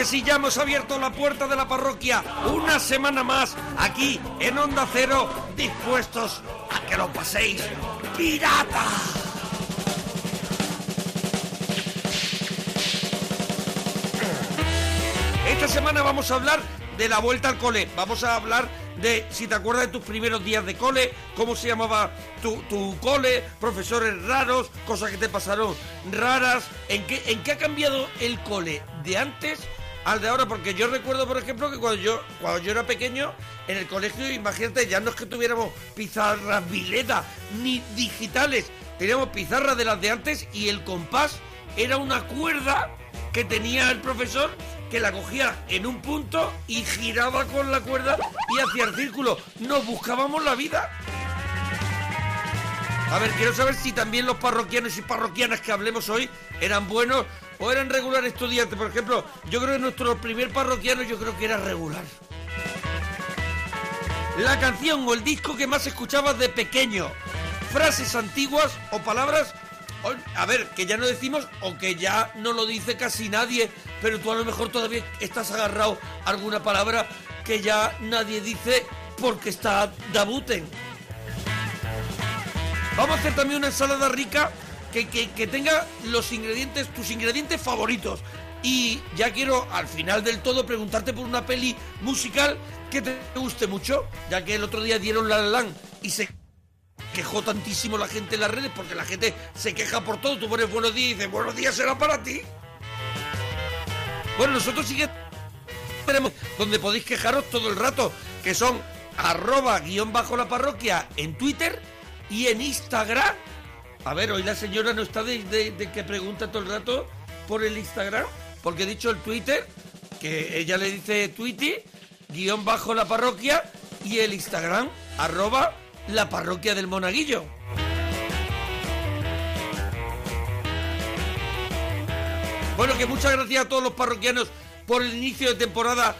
Que sí, ya hemos abierto la puerta de la parroquia una semana más aquí en Onda Cero, dispuestos a que lo paséis pirata. Esta semana vamos a hablar de la vuelta al cole. Vamos a hablar de si te acuerdas de tus primeros días de cole, cómo se llamaba tu, tu cole, profesores raros, cosas que te pasaron raras. ¿En qué, ¿En qué ha cambiado el cole de antes al de ahora? Porque yo recuerdo, por ejemplo, que cuando yo, cuando yo era pequeño, en el colegio, imagínate, ya no es que tuviéramos pizarras vileda ni digitales, teníamos pizarras de las de antes y el compás era una cuerda que tenía el profesor que la cogía en un punto y giraba con la cuerda y hacía el círculo. Nos buscábamos la vida. A ver, quiero saber si también los parroquianos y parroquianas que hablemos hoy eran buenos o eran regular estudiantes. Por ejemplo, yo creo que nuestro primer parroquiano yo creo que era regular. La canción o el disco que más escuchabas de pequeño. Frases antiguas o palabras a ver, que ya no decimos o que ya no lo dice casi nadie, pero tú a lo mejor todavía estás agarrado a alguna palabra que ya nadie dice porque está dabuten. Vamos a hacer también una ensalada rica que, que- que tenga los ingredientes, tus ingredientes favoritos. Y ya quiero al final del todo preguntarte por una peli musical que te guste mucho, ya que el otro día dieron La La y se quejó tantísimo la gente en las redes porque la gente se queja por todo. Tú pones buenos días y dices, buenos días será para ti. Bueno, nosotros sí que tenemos donde podéis quejaros todo el rato, que son arroba guion bajo la parroquia en Twitter y en Instagram. A ver, hoy la señora no está de, que pregunta todo el rato por el Instagram, porque he dicho el Twitter, que ella le dice Twitty, guion bajo la parroquia, y el Instagram, arroba la parroquia del monaguillo. Bueno, que muchas gracias a todos los parroquianos por el inicio de temporada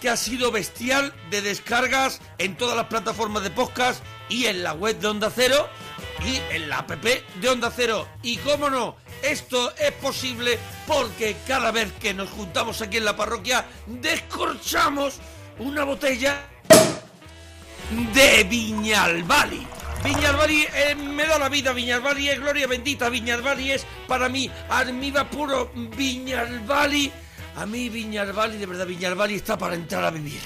que ha sido bestial de descargas en todas las plataformas de podcast y en la web de Onda Cero y en la app de Onda Cero. Y cómo no, esto es posible porque cada vez que nos juntamos aquí en la parroquia descorchamos una botella de Viñalbali. Viñalbali eh, me da la vida, Viñalbali es gloria bendita, Viñalbali es para mí armiva puro, Viñalbali. A mí Viñalbali, de verdad, Viñalbali está para entrar a vivir.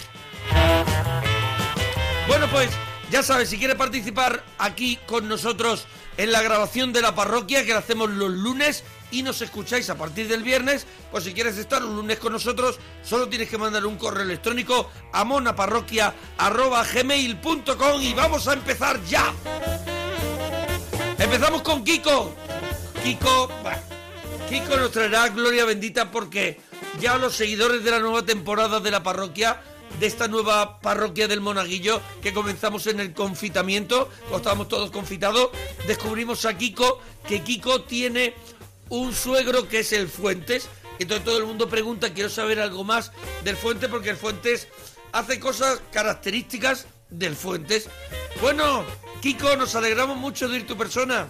Bueno, pues ya sabes, si quieres participar aquí con nosotros en la grabación de la parroquia, que la hacemos los lunes y nos escucháis a partir del viernes, pues si quieres estar un lunes con nosotros, solo tienes que mandar un correo electrónico a monaparroquia.gmail.com y vamos a empezar ya. Empezamos con Kiko. Kiko, Kiko nos traerá gloria bendita porque ya los seguidores de la nueva temporada de la parroquia, de esta nueva parroquia del Monaguillo, que comenzamos en el confitamiento, cuando estábamos todos confitados, descubrimos a Kiko, que Kiko tiene un suegro que es el Fuentes. Entonces todo el mundo pregunta, quiero saber algo más del Fuentes, porque el Fuentes hace cosas características del Fuentes. Bueno, Kiko, nos alegramos mucho de ir tu persona.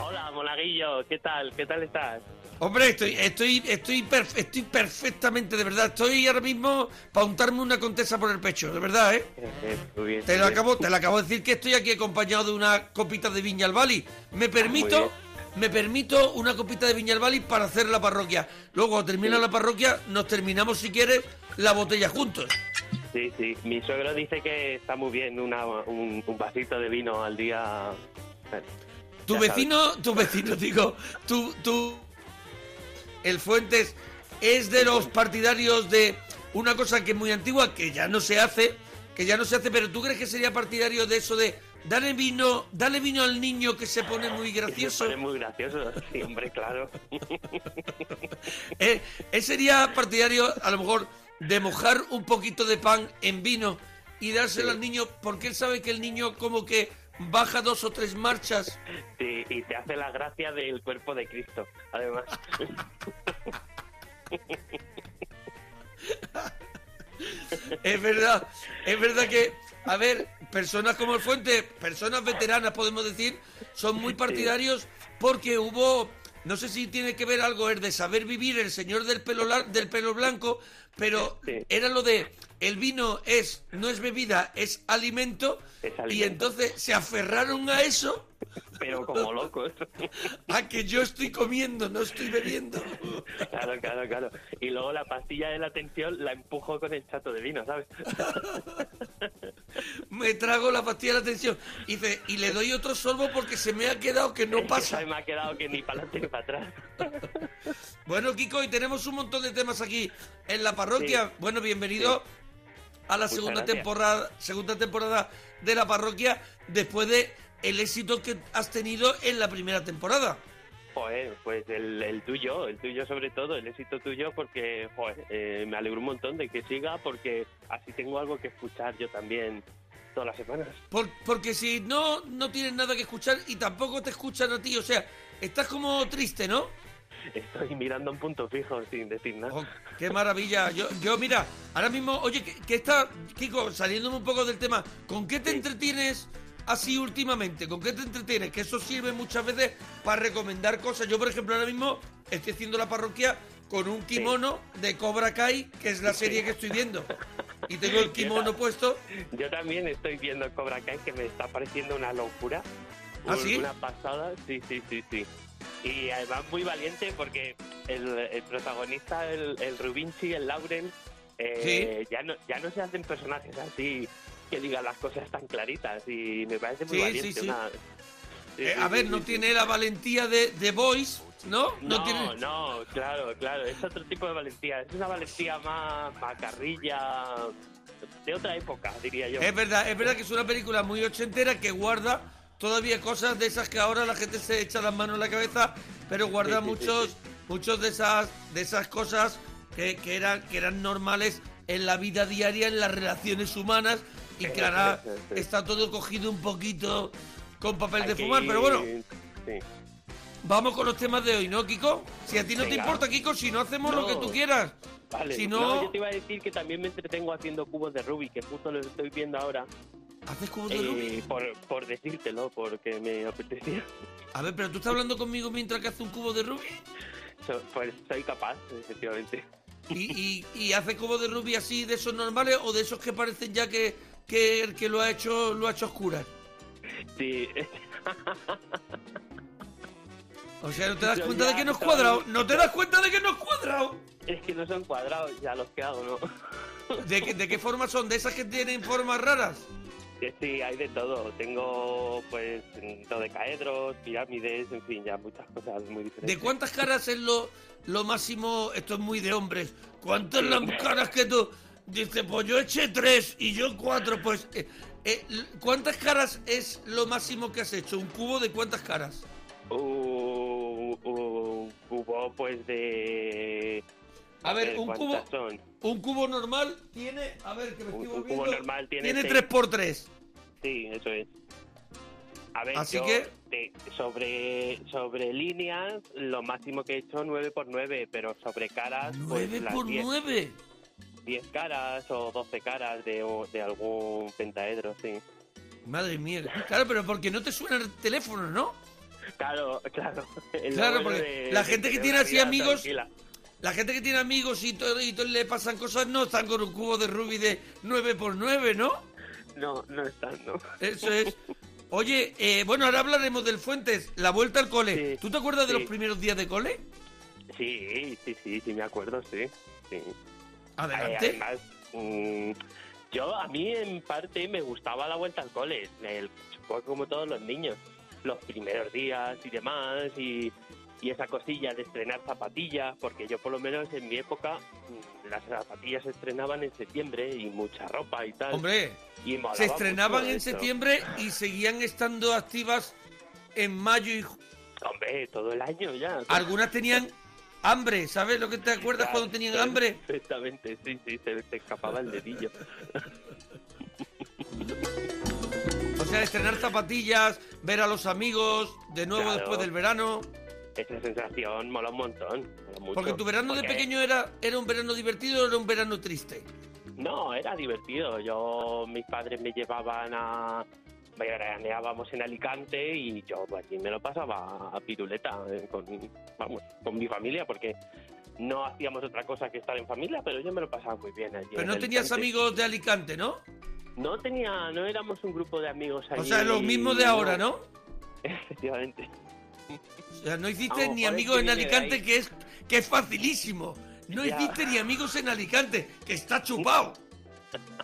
Hola, Monaguillo, ¿qué tal? ¿Qué tal estás? Hombre, estoy, estoy, estoy, estoy perfectamente, de verdad. Estoy ahora mismo para untarme una contesa por el pecho, de verdad, ¿eh? Muy bien. Te lo acabo, te lo acabo de decir que estoy aquí acompañado de una copita de Viña al Bali. Me permito, bien. me permito una copita de Viña al Bali para hacer la parroquia. Luego, cuando termina la parroquia, nos terminamos, si quieres, la botella juntos. Sí, sí. Mi suegro dice que está muy bien una, un, un vasito de vino al día. Tu Ya vecino, tu vecino, digo, tu, tu, el Fuentes es de los partidarios de una cosa que es muy antigua, que ya no se hace, que ya no se hace, pero ¿tú crees que sería partidario de eso de dale vino, dale vino al niño que se pone muy gracioso? Es muy gracioso, sí, hombre, claro. Eh, ¿Él sería partidario, a lo mejor, de mojar un poquito de pan en vino y dárselo Sí. al niño porque él sabe que el niño como que baja dos o tres marchas? Sí, y te hace la gracia del cuerpo de Cristo, además. Es verdad, es verdad que, a ver, personas como el Fuente, personas veteranas podemos decir, son muy partidarios porque hubo, no sé si tiene que ver algo el de saber vivir, el señor del pelo del pelo blanco, pero Sí. era lo de el vino es no es bebida, es alimento, Es y entonces se aferraron a eso, Pero como locos. a que yo estoy comiendo, no estoy bebiendo. Claro, claro, claro. Y luego la pastilla de la tensión la empujo con el chato de vino, ¿sabes? Me trago la pastilla de la tensión y, dice, y le doy otro sorbo porque se me ha quedado que no pasa. Se me ha quedado que ni para adelante ni para atrás. Bueno, Kiko, y tenemos un montón de temas aquí en la parroquia. Sí. Bueno, bienvenido a la Muchas segunda gracias. temporada, segunda temporada de la parroquia después de el éxito que has tenido en la primera temporada. Joder, pues el, el tuyo, el tuyo sobre todo, el éxito tuyo, porque joder, eh, me alegro un montón de que siga, porque así tengo algo que escuchar yo también todas las semanas. Por- porque si no, no tienes nada que escuchar y tampoco te escuchan a ti, o sea, estás como triste, ¿no? Estoy mirando un punto fijo sin decir nada. Oh, qué maravilla. Yo, yo mira, ahora mismo, oye, que, que está, Kiko, saliéndome un poco del tema, ¿con qué te Sí. entretienes así últimamente? ¿Con qué te entretienes? Que eso sirve muchas veces para recomendar cosas. Yo, por ejemplo, ahora mismo estoy haciendo la parroquia con un kimono de Cobra Kai, que es la serie que estoy viendo. Y tengo el kimono puesto. Yo también estoy viendo Cobra Kai, que me está pareciendo una locura. ¿Ah, sí? Una pasada, sí, sí, sí, sí. Y además muy valiente porque el, el protagonista, el, el Rubinchi, el Lauren, eh, ya, no, ya no se hacen personajes así que digan las cosas tan claritas y me parece muy Sí, valiente. sí, sí. una- Eh, a ver, no tiene la valentía de The Voice, ¿no? No, no, tiene... claro, claro, es otro tipo de valentía, es una valentía más macarrilla, de otra época, diría yo. Es verdad, es verdad que es una película muy ochentera que guarda todavía cosas de esas que ahora la gente se echa las manos en la cabeza, pero guarda Sí, sí, sí, muchos, sí. muchos de esas, de esas cosas que, que eran, que eran normales en la vida diaria, en las relaciones humanas, y que ahora está todo cogido un poquito con papel de fumar. Pero bueno, sí. vamos con los temas de hoy, ¿no, Kiko? Si a ti no te importa, Kiko, si no hacemos lo que tú quieras. Vale, Si no... no- yo te iba a decir que también me entretengo haciendo cubos de Rubik, que justo los estoy viendo ahora, ¿Haces cubos de eh, Rubik? por, por decírtelo, porque me apetecía. A ver, pero tú estás hablando conmigo mientras que haces un cubo de Rubik. So- pues soy capaz, efectivamente. ¿Y, y, y hace cubo de Rubik así de esos normales o de esos que parecen ya que, que el que lo ha hecho lo ha hecho oscuras? Sí, O sea, ¿no te das Yo cuenta ya de que no es cuadrado? ¿No te das cuenta de que no es cuadrado? es que no son cuadrados ya los que hago, ¿no? ¿De, qué- ¿De qué forma son? ¿De esas que tienen formas raras? Sí, hay de todo. Tengo, pues, dodecaedros, pirámides, en fin, ya muchas cosas muy diferentes. ¿De cuántas caras es lo, lo máximo? Esto es muy de hombres. ¿Cuántas las caras que tú...? Dice, pues yo eché tres y yo cuatro. Pues, eh, eh, ¿cuántas caras es lo máximo que has hecho? ¿Un cubo de cuántas caras? Un, un cubo, pues, de... A ver, un cubo, ¿cuántas son? un cubo normal tiene... A ver, que me Un- un cubo normal tiene Tiene seis. 3 por 3 Sí, eso es. A ver, Así yo que- de- sobre, sobre líneas, lo máximo que he hecho 9 por 9 pero sobre caras, pues 9 las por 10, 9. 10 caras o 12 caras de, de algún pentaedro, sí. Madre mía. Claro, pero porque no te suena el teléfono, ¿no? Claro, claro. el Claro, porque de- la gente que tiene así amigos- tranquila. La gente que tiene amigos y todo, y todo le pasan cosas no están con un cubo de Rubik de 9 por 9 ¿no? No, no están, ¿no? Eso es. Oye, eh, bueno, ahora hablaremos del Fuentes, la vuelta al cole. Sí, ¿Tú te acuerdas de los primeros días de cole? Sí, sí, sí, sí, me acuerdo, sí. sí. Eh, Adelante. Además, mm, yo a mí en parte me gustaba la vuelta al cole, el, como todos los niños. los primeros días y demás, y, y esa cosilla de estrenar zapatillas, porque yo por lo menos en mi época mm, las zapatillas se estrenaban en septiembre y mucha ropa y tal. Hombre, y se estrenaban en eso. septiembre y seguían estando activas en mayo y Hombre, todo el año ya. algunas tenían hambre, ¿sabes lo que te acuerdas cuando tenían hambre? Perfectamente, sí, sí, se te escapaba el dedillo. O sea, estrenar zapatillas, ver a los amigos de nuevo Claro. después del verano. Esa sensación mola un montón. mola mucho. Porque tu verano de pequeño era, era un verano divertido o era un verano triste. No, era divertido. Yo, mis padres me llevaban a... Veraneábamos en Alicante y yo pues, allí me lo pasaba a piruleta eh, con, vamos, con mi familia porque no hacíamos otra cosa que estar en familia, pero yo me lo pasaba muy bien allí. Pero no tenías Alicante. amigos de Alicante, ¿no? No tenía, no éramos un grupo de amigos allí. O sea, los mismos de ahora, ¿no? Efectivamente. O sea, no hiciste lo ni amigos en Alicante, que es, que es facilísimo. No Ya. hiciste ni amigos en Alicante, que está chupado.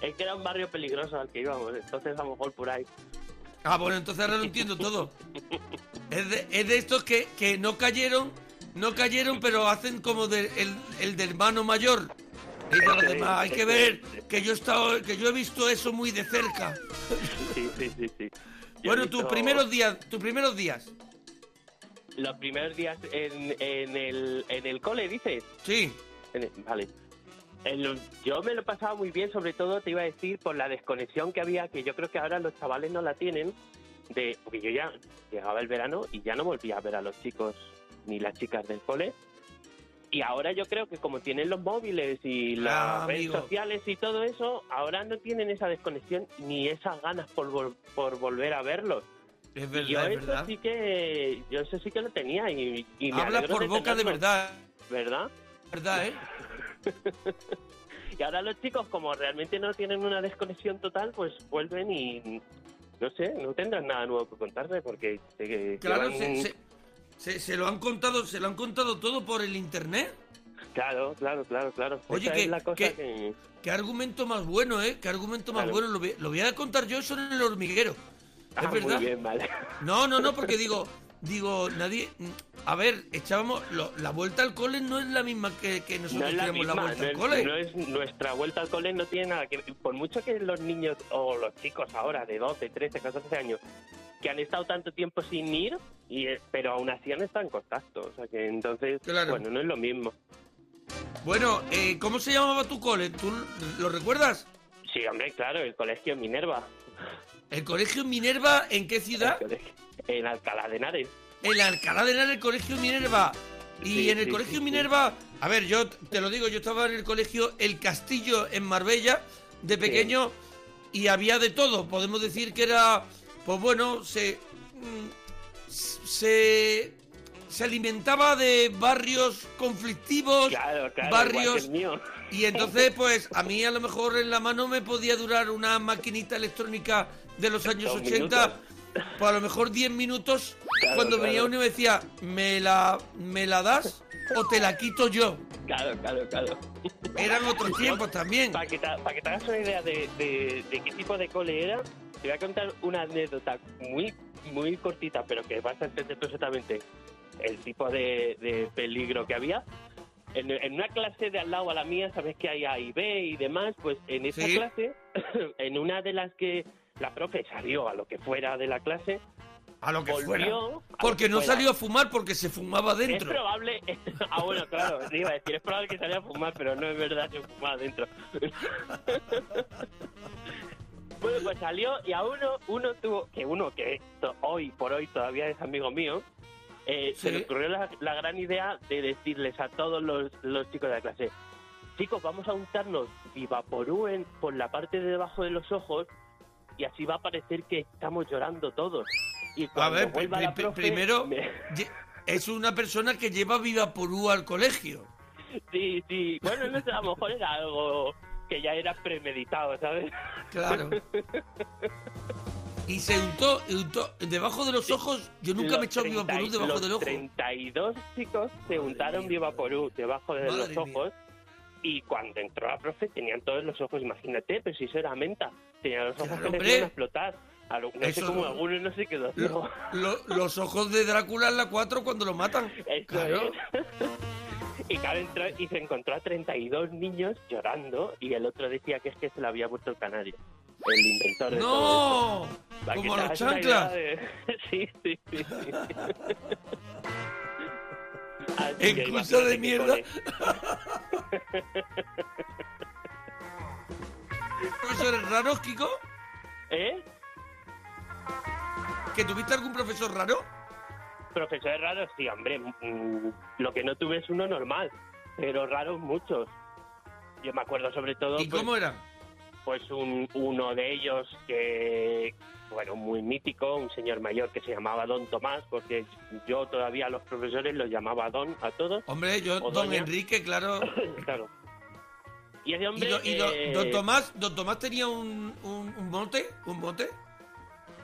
Es que era un barrio peligroso al que íbamos, entonces a lo mejor por ahí. Ah, bueno, entonces ahora lo entiendo todo. Es de, es de estos que, que no cayeron, no cayeron, pero hacen como de, el, el del hermano mayor. Demás, hay que ver que yo he estado, que yo he visto eso muy de cerca. Sí, sí, sí, sí. Yo Bueno, visto tus primeros días, tus primeros días. Los primeros días en, en, el, en el cole, dices. Sí. En el- vale. En lo- yo me lo pasaba muy bien, sobre todo te iba a decir por la desconexión que había, que yo creo que ahora los chavales no la tienen, de porque yo ya llegaba el verano y ya no volvía a ver a los chicos ni las chicas del cole. Y ahora yo creo que como tienen los móviles y las Ah, redes amigo. sociales y todo eso, ahora no tienen esa desconexión ni esas ganas por, vol- por volver a verlos. Es Y yo verdad, es eso verdad. sí que yo eso sí que lo tenía y, y me Hablas por boca de tenerlo, verdad, ¿verdad? verdad, ¿eh? Y ahora los chicos, como realmente no tienen una desconexión total, pues vuelven y no sé, no tendrán nada nuevo que contarme porque Claro, llevan- se, se- se- se lo han contado, se lo han contado todo por el internet. claro, claro, claro, claro. Oye, Esa que- es la cosa que- que, Qué argumento más bueno, ¿eh? Qué argumento más Claro. bueno. Lo voy, lo voy a contar yo eso en el hormiguero. Ah, es verdad. Muy bien, vale. No, no, no, porque digo, digo, nadie. A ver, echábamos. lo- la vuelta al cole no es la misma que, que No nosotros es la vuelta no al es, cole. no es- nuestra vuelta al cole no tiene nada que ver. Por mucho que los niños o los chicos ahora de 12, 13, 14 años que han estado tanto tiempo sin ir, y, eh, pero aún así han estado en contacto. O sea que entonces, Claro. bueno, no es lo mismo. Bueno, eh, ¿cómo se llamaba tu cole? ¿Tú lo recuerdas? Sí, hombre, claro, el colegio Minerva. ¿El colegio Minerva en qué ciudad? En Alcalá de Henares. En Alcalá de Henares, el colegio Minerva. Y Sí, en el sí, colegio sí. Minerva, a ver, yo te lo digo, yo estaba en el colegio El Castillo en Marbella de pequeño y había de todo. Podemos decir que era, pues bueno, se mm, se se alimentaba de barrios conflictivos, Claro, claro, barrios mío. y entonces, pues a mí a lo mejor en la mano me podía durar una maquinita electrónica de los años Dos 80, pues a lo mejor 10 minutos, Claro, cuando venía uno y me decía, ¿me la, ¿me la das o te la quito yo? Claro, claro, claro. Eran otros tiempos también. Para que, te, para que te hagas una idea de, de- de qué tipo de cole era, te voy a contar una anécdota muy, muy cortita, pero que vas a entender perfectamente el tipo de, de peligro que había. En, en una clase de al lado a la mía, sabes que hay A y B y demás, pues en esa Sí. clase, en una de las que la profe salió a lo que fuera de la clase, A lo que volvió... fuera. Porque que no fuera. salió a fumar porque se fumaba Es dentro. probable. Ah, bueno, claro, iba a decir, es probable que saliera a fumar, pero no es verdad que fumaba adentro. bueno, pues salió y a uno, uno tuvo, que uno que hoy por hoy todavía es amigo mío, eh, se le ocurrió la, la gran idea de decirles a todos los, los chicos de la clase, chicos, vamos a untarnos Vivaporú en, por la parte de debajo de los ojos y así va a parecer que estamos llorando todos. Y A ver, profe, primero, me- es una persona que lleva Viva Porú al colegio. Sí, sí. Bueno, no sé, a lo mejor era algo que ya era premeditado, ¿sabes? Claro. Y se untó, untó debajo de los ojos. Yo nunca me he echado Viva 30 Porú debajo los del ojo. 32 chicos se untaron mía. Viva Porú debajo de Madre los mía. ojos. Y cuando entró la profe tenían todos los ojos, imagínate, pero si eso era menta, tenían los ojos Claro, que les iban a explotar. A lo- no sé cómo no. alguno no se quedó Lo- ciego. lo- los ojos de Drácula en la 4 cuando lo matan. Eso Claro. es. y claro, entró y se encontró a 32 niños llorando y el otro decía que es que se le había muerto el canario. El inventor de todo esto. ¡No! Para que Como los chanclas. de- Sí, sí, sí. curso de mierda. cole. ¿Profesores raros, Kiko? ¿Eh? ¿Que tuviste algún profesor raro? Profesores raros, sí, hombre. mm, Lo que no tuve es uno normal, pero raros muchos. Yo me acuerdo sobre todo, ¿Y pues, cómo era? Pues un, uno de ellos que, bueno, muy mítico, un señor mayor que se llamaba Don Tomás, porque yo todavía a los profesores los llamaba Don a todos, Hombre, yo, don doña. Enrique, claro. claro. Y ese ¿Y, hombre do- y do- eh, don Tomás don Tomás tenía un, un, un mote? ¿Un mote?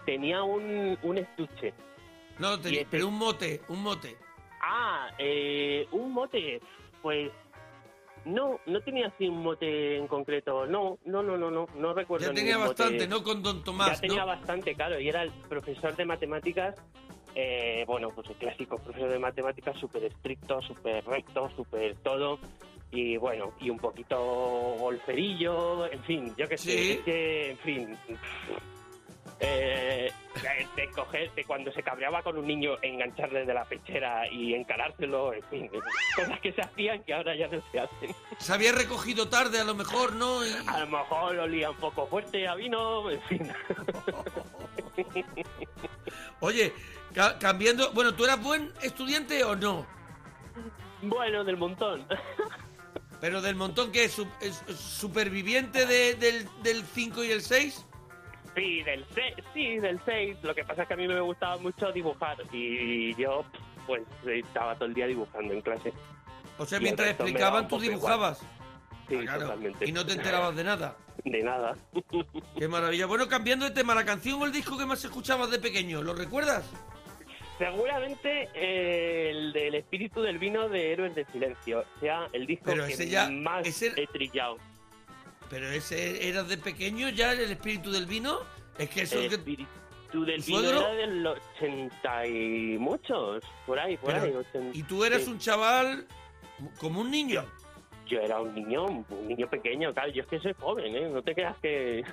tenía un, un estuche. No, tenía, Y este- pero un mote, un mote. Ah, eh, un mote, pues no, no tenía así un mote en concreto, no, no, no, no, no, no recuerdo. Ya tenía mote. bastante, ¿no? Con don Tomás, ya tenía bastante, claro, y era el profesor de matemáticas, eh, bueno, pues el clásico profesor de matemáticas, súper estricto, súper recto, súper todo, y bueno, y un poquito golferillo, en fin, yo qué sé, Sí. que, en fin... Eh, de coger, de cuando se cabreaba con un niño, engancharle de la pechera y encarárselo, en fin, cosas que se hacían que ahora ya no se hacen. Se había recogido tarde, a lo mejor, ¿no? Y- A lo mejor olía un poco fuerte a vino, en fin. Oye, ca- cambiando... Bueno, ¿tú eras buen estudiante o no? Bueno, del montón. Pero del montón que es, Su- es- es superviviente de- del, del 5 y el 6. Sí, del 6, sí, del 6. Lo que pasa es que a mí me gustaba mucho dibujar y yo, pues, estaba todo el día dibujando en clase. O sea, Y mientras explicaban, tú dibujabas. Sí, Ah, claro. totalmente. Y no te enterabas de nada. De nada. Qué maravilla. Bueno, cambiando de tema, la canción o el disco que más escuchabas de pequeño, ¿lo recuerdas? Seguramente eh, el del espíritu del vino de Héroes del Silencio. O sea, el disco Pero que ese ya- más ese- he trillado. Pero ese era de pequeño ya el espíritu del vino. Es que eso El que... espíritu del ¿Tu vino suegro? era del 80 y muchos. Por ahí, por Pero- ahí. 80. Y tú eras un chaval como un niño. Yo era un niño, un niño pequeño, claro. Yo es que soy joven, ¿eh? No te creas que...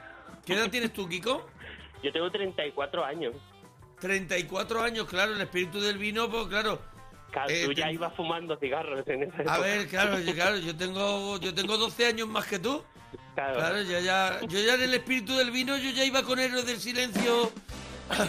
¿Qué edad tienes tú, Kiko? Yo tengo 34 años. 34 años, claro, el espíritu del vino, pues claro. Claro, Eh, tú ya ten- ibas fumando cigarros en esa época. A ver, claro, yo, claro, yo tengo yo tengo 12 años más que tú. Claro. Claro, yo ya, yo ya en el espíritu del vino, yo ya iba con héroes del silencio.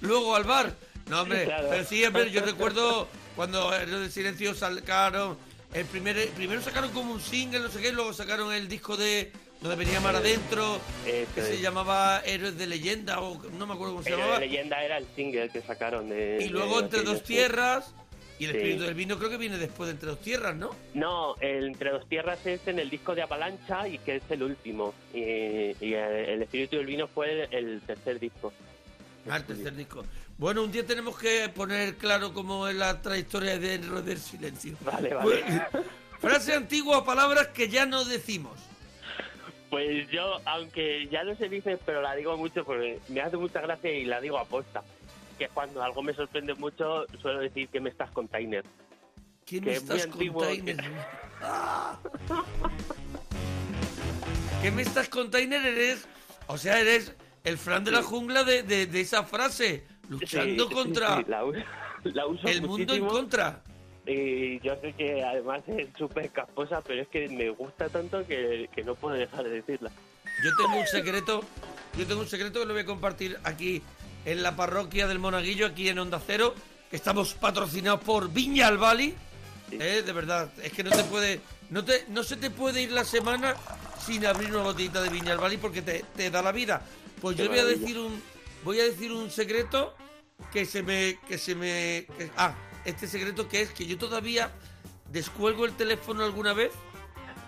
Luego al bar. No, hombre, Claro. pero sí, hombre, yo recuerdo cuando héroes del silencio sacaron. El primer, primero sacaron como un single, no sé qué, luego sacaron el disco de donde venía Mar Adentro, que se es. llamaba Héroes de Leyenda, o no me acuerdo cómo se El de llamaba. leyenda era el single que sacaron de... Y luego de Entre Dos. Tierras. Y el Sí. espíritu del vino creo que viene después de Entre Dos Tierras, ¿no? No, el Entre dos tierras es en el disco de Avalancha y que es el último. Y, y el, espíritu del vino fue el, el tercer disco. Ah, el tercer disco. Bueno, un día tenemos que poner claro cómo es la trayectoria de Héroes del Silencio. Vale, vale. Frase antigua o palabras que ya no decimos. Pues yo, aunque ya no se dice, pero la digo mucho porque me hace mucha gracia y la digo aposta. Que cuando algo me sorprende mucho, suelo decir que me estás container. ¿Quién Que me es muy estás antiguo, container? ¿Qué me estás container? Eres, o sea, eres el Fran de la Sí. jungla de, de- de esa frase, luchando Sí, contra sí, la, la uso el mundo en muchísimo. contra. Y yo sé que además es súper casposa, pero es que me gusta tanto que, que no puedo dejar de decirla. Yo tengo un secreto, yo tengo un secreto que lo voy a compartir aquí en la parroquia del Monaguillo, aquí en Onda Cero, que estamos patrocinados por Viña al Bali. Sí. Eh, de verdad, es que no te puede, no te, no se te puede ir la semana sin abrir una botellita de Viña al Bali porque te, te da la vida. Pues Qué yo voy a maravilla. decir un, voy a decir un secreto que se me, que se me, que- ah, este secreto que es que yo todavía descuelgo el teléfono alguna vez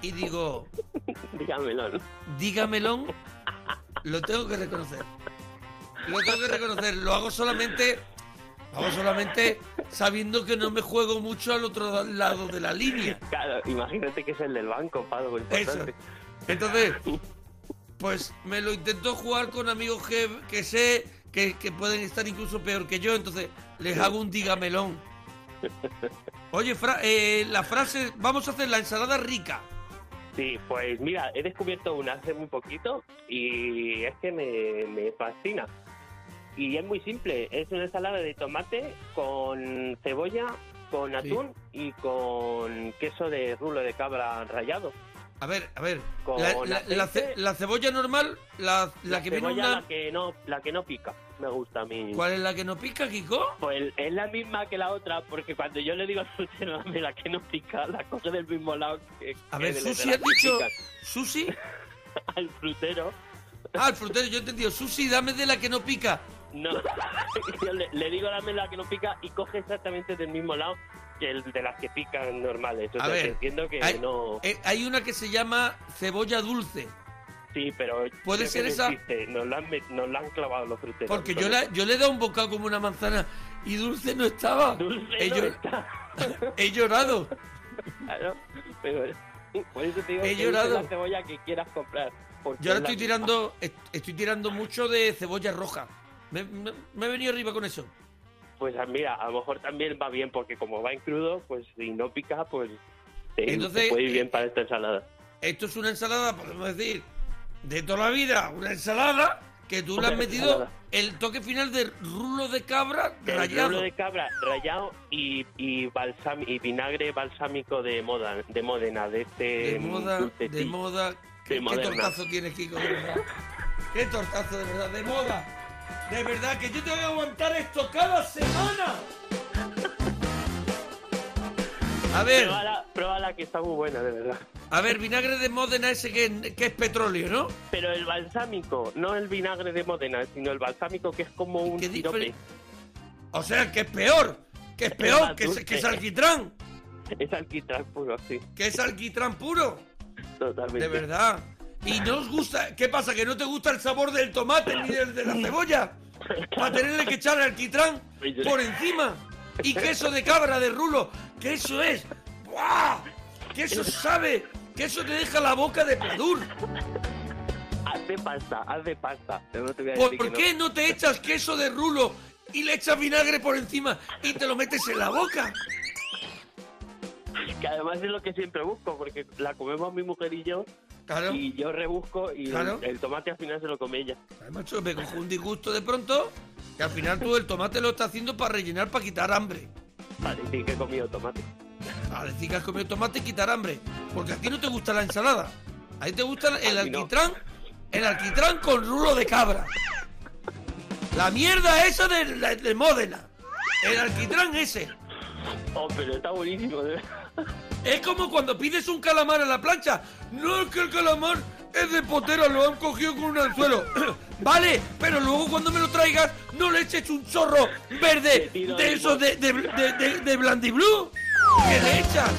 y digo, Dígamelo, dígamelo, lo tengo que reconocer. Lo tengo que reconocer. Lo hago solamente, hago solamente sabiendo que no me juego mucho al otro lado de la línea. Claro, imagínate que es el del banco, Pado, Eso. Entonces, Pues me lo intento jugar con amigos que, que sé que, que pueden estar incluso peor que yo, entonces les hago un digamelón. Oye, Fra- eh, la frase, vamos a hacer la ensalada rica. Sí, pues mira, he descubierto una hace muy poquito y es que me, me fascina. Y es muy simple, es una ensalada de tomate con cebolla, con atún y con queso de rulo de cabra rallado. A ver, a ver, Con la, la- la ce- aceite. la cebolla normal, la, la que viene una... la que no la que no pica, me gusta a mí. ¿Cuál es la que no pica, Kiko? Pues es la misma que la otra, porque cuando yo le digo al frutero, dame la que no pica, la cosa del mismo lado que... A que ver, Susi, la ¿has que dicho. Susi? Al frutero, Ah, el frutero, yo he entendido. Susi, dame de la que no pica. No. yo le, le digo dame la que no pica y coge exactamente del mismo lado que el de las que pican normales. O A sea, ver, que entiendo que hay, no... eh, hay una que se llama cebolla dulce. Sí, pero... ¿Puede ser esa? existe, Nos la, han, nos la han clavado los fruteros. Porque yo, la- yo le he dado un bocado como una manzana y dulce no estaba. Dulce he, no llo- está. he llorado. Claro, pero por eso te digo He que llorado. la cebolla que quieras comprar. Yo ahora estoy tirando, est- estoy tirando mucho de cebolla roja. Me, me- me he venido arriba con eso. Pues ah, mira, a lo mejor también va bien porque como va en crudo, pues si no pica, pues te, Entonces, te puede ir eh, bien para esta ensalada. Esto es una ensalada, podemos decir, de toda la vida. Una ensalada que tú le has metido el toque final de rulo de cabra El rallado. rulo de cabra rallado y, y, balsam- y vinagre balsámico de moda, de Módena, de este De moda, de moda. ¿Qué, qué moderna. tortazo tienes, Kiko, de? ¿Qué tortazo, de verdad? De moda. De verdad, que yo te voy a aguantar esto cada semana. A ver, Pruébala, pruébala que está muy buena, de verdad. a ver, vinagre de Módena ese que, que es petróleo, ¿no? Pero el balsámico, no el vinagre de Módena, sino el balsámico que es como un ¿Qué sirope. O sea, que es peor. Que es peor, que es, que es alquitrán. Es alquitrán puro, sí, Que es alquitrán puro. totalmente. De verdad. Y no os gusta. ¿Qué pasa? ¿Que no te gusta el sabor del tomate ni del de la cebolla? Para tenerle que echar alquitrán por encima. Y queso de cabra de rulo. Que eso es. ¡Buah! Que eso sabe. Que eso te deja la boca de pladur. Haz de pasta, haz de pasta. No te voy a ¿Por, decir por qué no te echas queso de rulo y le echas vinagre por encima y te lo metes en la boca? no. Que además es lo que siempre busco, porque la comemos mi mujer y yo, Claro. y yo rebusco y Claro. el, el tomate al final se lo come ella. Ay, macho, me cojo un disgusto de pronto que al final tú el tomate lo estás haciendo para rellenar, para quitar hambre. Para decir que he comido tomate. A decir que has comido tomate y quitar hambre. Porque a ti no te gusta la ensalada. A ti te gusta el no. alquitrán, el alquitrán con rulo de cabra. La mierda esa de, de, de Módena. El alquitrán ese. Oh, pero está buenísimo, de verdad. Es como cuando pides un calamar a la plancha. No es que el calamar es de potera, lo han cogido con un anzuelo. vale, pero luego cuando me lo traigas, no le eches un chorro verde de esos de, de, de, de, Blandiblue. ¿Qué le echas?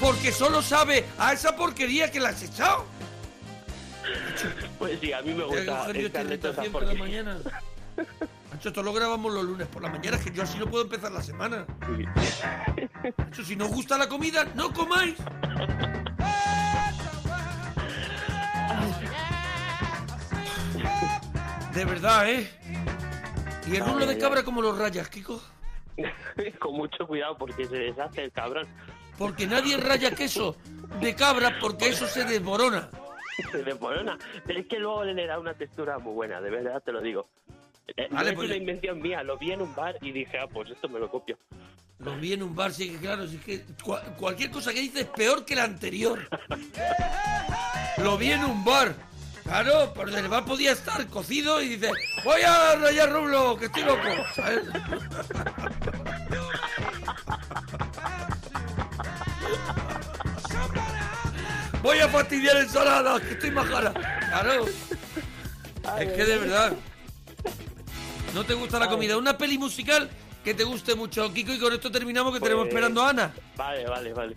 Porque solo sabe a esa porquería que le has echado. Pues sí, a mí me gusta genio esta por la porquería. mañana. Esto lo grabamos los lunes por la mañana, que yo así no puedo empezar la semana. Macho, si no os gusta la comida, no comáis. De verdad, ¿eh? ¿Y el rulo de cabra ay. cómo lo rayas, Kiko? Con mucho cuidado porque se deshace el cabrón. Porque nadie raya queso de cabra porque eso se desborona. Se desmorona. Pero es que luego le da una textura muy buena, de verdad te lo digo. Eh, no Vale, es pues- una invención mía, lo vi en un bar y dije, ah, pues esto me lo copio. Lo vi en un bar, sí que claro, sí que cua- cualquier cosa que dices es peor que la anterior. Lo vi en un bar. Claro, por el bar podía estar cocido y dice, voy a rayar rublo, que estoy loco. ¿sabes? Voy a fastidiar ensaladas, que estoy majara. Claro. Es que de verdad. ¿No te gusta la comida? Una peli musical que te guste mucho, Kiko, y con esto terminamos que tenemos Pues- esperando a Ana. Vale, vale, vale.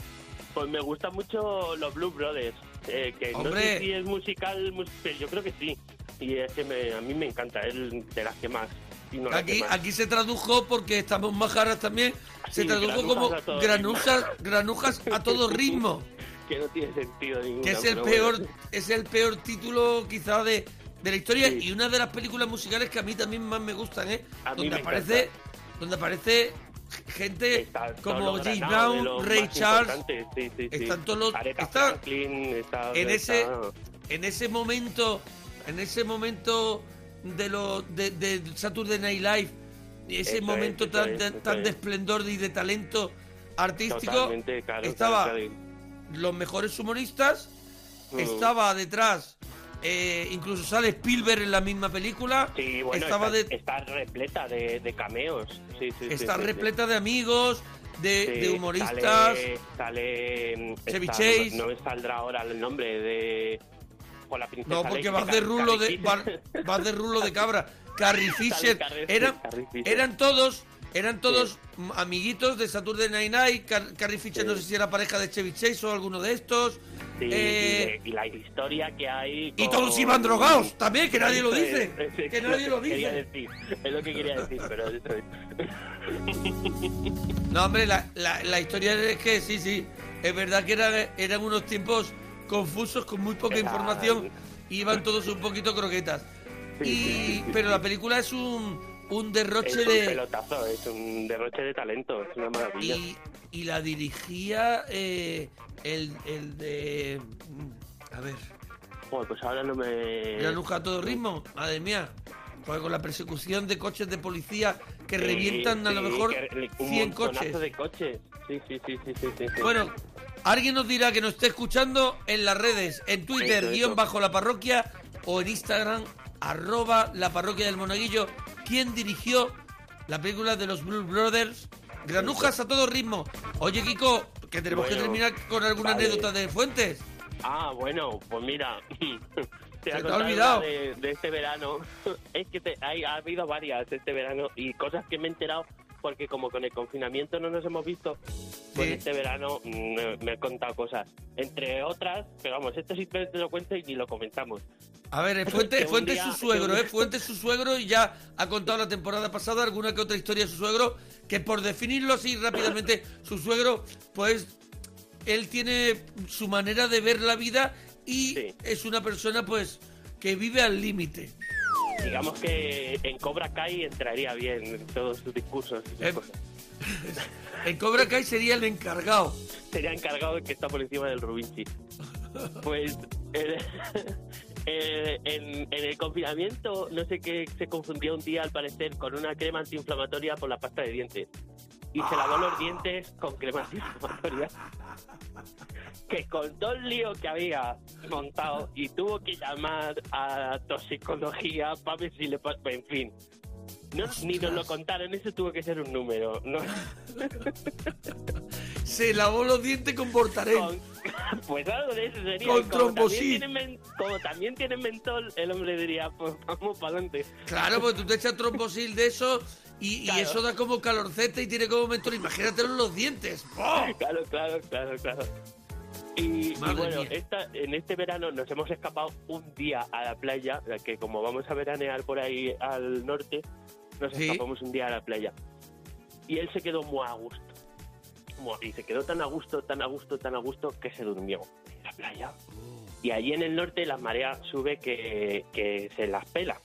Pues me gustan mucho los Blue Brothers. eh, que no Hombre. sé si es musical, pero yo creo que sí. Y es que me- a mí me encanta, es de las que más. y no la que Aquí, más. aquí se tradujo, porque estamos majaras también, se tradujo como a granujas, granujas a todo ritmo. que no tiene sentido ninguno. que es el peor es el peor título quizá de, de la historia Sí. y una de las películas musicales que a mí también más me gustan ¿eh? A mí donde me aparece encanta. donde aparece gente Está como James Brown Ray Charles sí, están todos los- está- Franklin, está- en ese está- en ese momento en ese momento de lo de, de Saturday Night Live ese Eso momento es, tan, es, tan es. de esplendor y de talento artístico claro, estaba claro, claro. los mejores humoristas Mm. estaba detrás eh, incluso sale Spielberg en la misma película Sí, bueno, estaba está, de- está repleta de, de cameos. Sí, sí, está repleta de amigos de, de humoristas Sale, sale mm, Chevy. No, me saldrá ahora el nombre de. Con la princesa no porque vas de rulo de vas, de rulo de cabra Carrie Fisher Carrie- eran Carrie Fisher. eran todos eran todos amiguitos de Saturday Night Night Car- Carrie Fisher Sí. no sé si era pareja de Chevy Chase o alguno de estos Sí, Eh, y, y la historia que hay. y todos iban drogados también que nadie lo dice es, eso es que nadie lo quería dice decir, es lo que quería decir, pero eso es. No, hombre, la, la- la historia es que sí, sí. Es verdad que era- eran unos tiempos confusos, con muy poca Era- información. Iban todos un poquito croquetas. Y, pero la película es un, un derroche Es un de. pelotazo, es un derroche de talento, es una maravilla. Y, y la dirigía eh, el, el de. mm, A ver. Joder, pues ahora no me. Granuja a todo ritmo. Madre mía. Joder, con la persecución de coches de policía que revientan a lo mejor que- un 100 montonazo coches. de coches. Sí, sí, sí, sí, sí, sí, sí. Bueno, alguien nos dirá que nos esté escuchando en las redes, en Twitter, Eso, guion eso. bajo la parroquia, o en Instagram, arroba la parroquia del monaguillo. ¿Quién dirigió la película de los Blue Brothers? Granujas a todo ritmo. Oye, Kiko, que tenemos que terminar con alguna vale. anécdota de Fuentes. Ah, bueno, pues mira, te Se te ha olvidado. de, de este verano. Es que te- hay, ha habido varias este verano y cosas que me he enterado porque como con el confinamiento no nos hemos visto, pues Sí. este verano mm, me, me he contado cosas. Entre otras, pero vamos, esto simplemente te lo cuento y ni lo comentamos. A ver, eh, día- es su suegro, un ¿eh? Fuentes es su suegro y ya ha contado la temporada pasada alguna que otra historia de su suegro, que por definirlo así rápidamente, su suegro, pues, él tiene su manera de ver la vida y Sí. es una persona, pues, que vive al límite. Digamos que en Cobra Kai entraría bien en todos sus discursos. y sus Eh, cosas. En Cobra Kai sería el encargado. sería encargado de que está por encima del Rubinchi. Pues el- eh, en, en el confinamiento, no sé qué, se confundió un día al parecer con una crema antiinflamatoria por la pasta de dientes. Y se lavó los dientes con crema antiinflamatoria. Que con todo el lío que había montado y tuvo que llamar a toxicología para ver si le pa- En fin. No, ni nos lo contaron, eso tuvo que ser un número. No, Se lavó los dientes con Portarén. con- pues algo de eso sería. Con Y como, también trombosil. tiene mentol, el hombre diría, pues vamos para adelante. Claro, pues tú te echas trombosil de eso y, eso da como calorcete y tiene como mentol. Imagínatelo en los dientes. ¡Oh! Claro, claro, claro, claro. Y, bueno, esta, en este verano nos hemos escapado un día a la playa, que como vamos a veranear por ahí al norte, nos Sí. escapamos un día a la playa. Y él se quedó muy a gusto. Y se quedó tan a gusto, tan a gusto, tan a gusto, que se durmió en la playa. Y allí en el norte la marea sube que, que se las pela.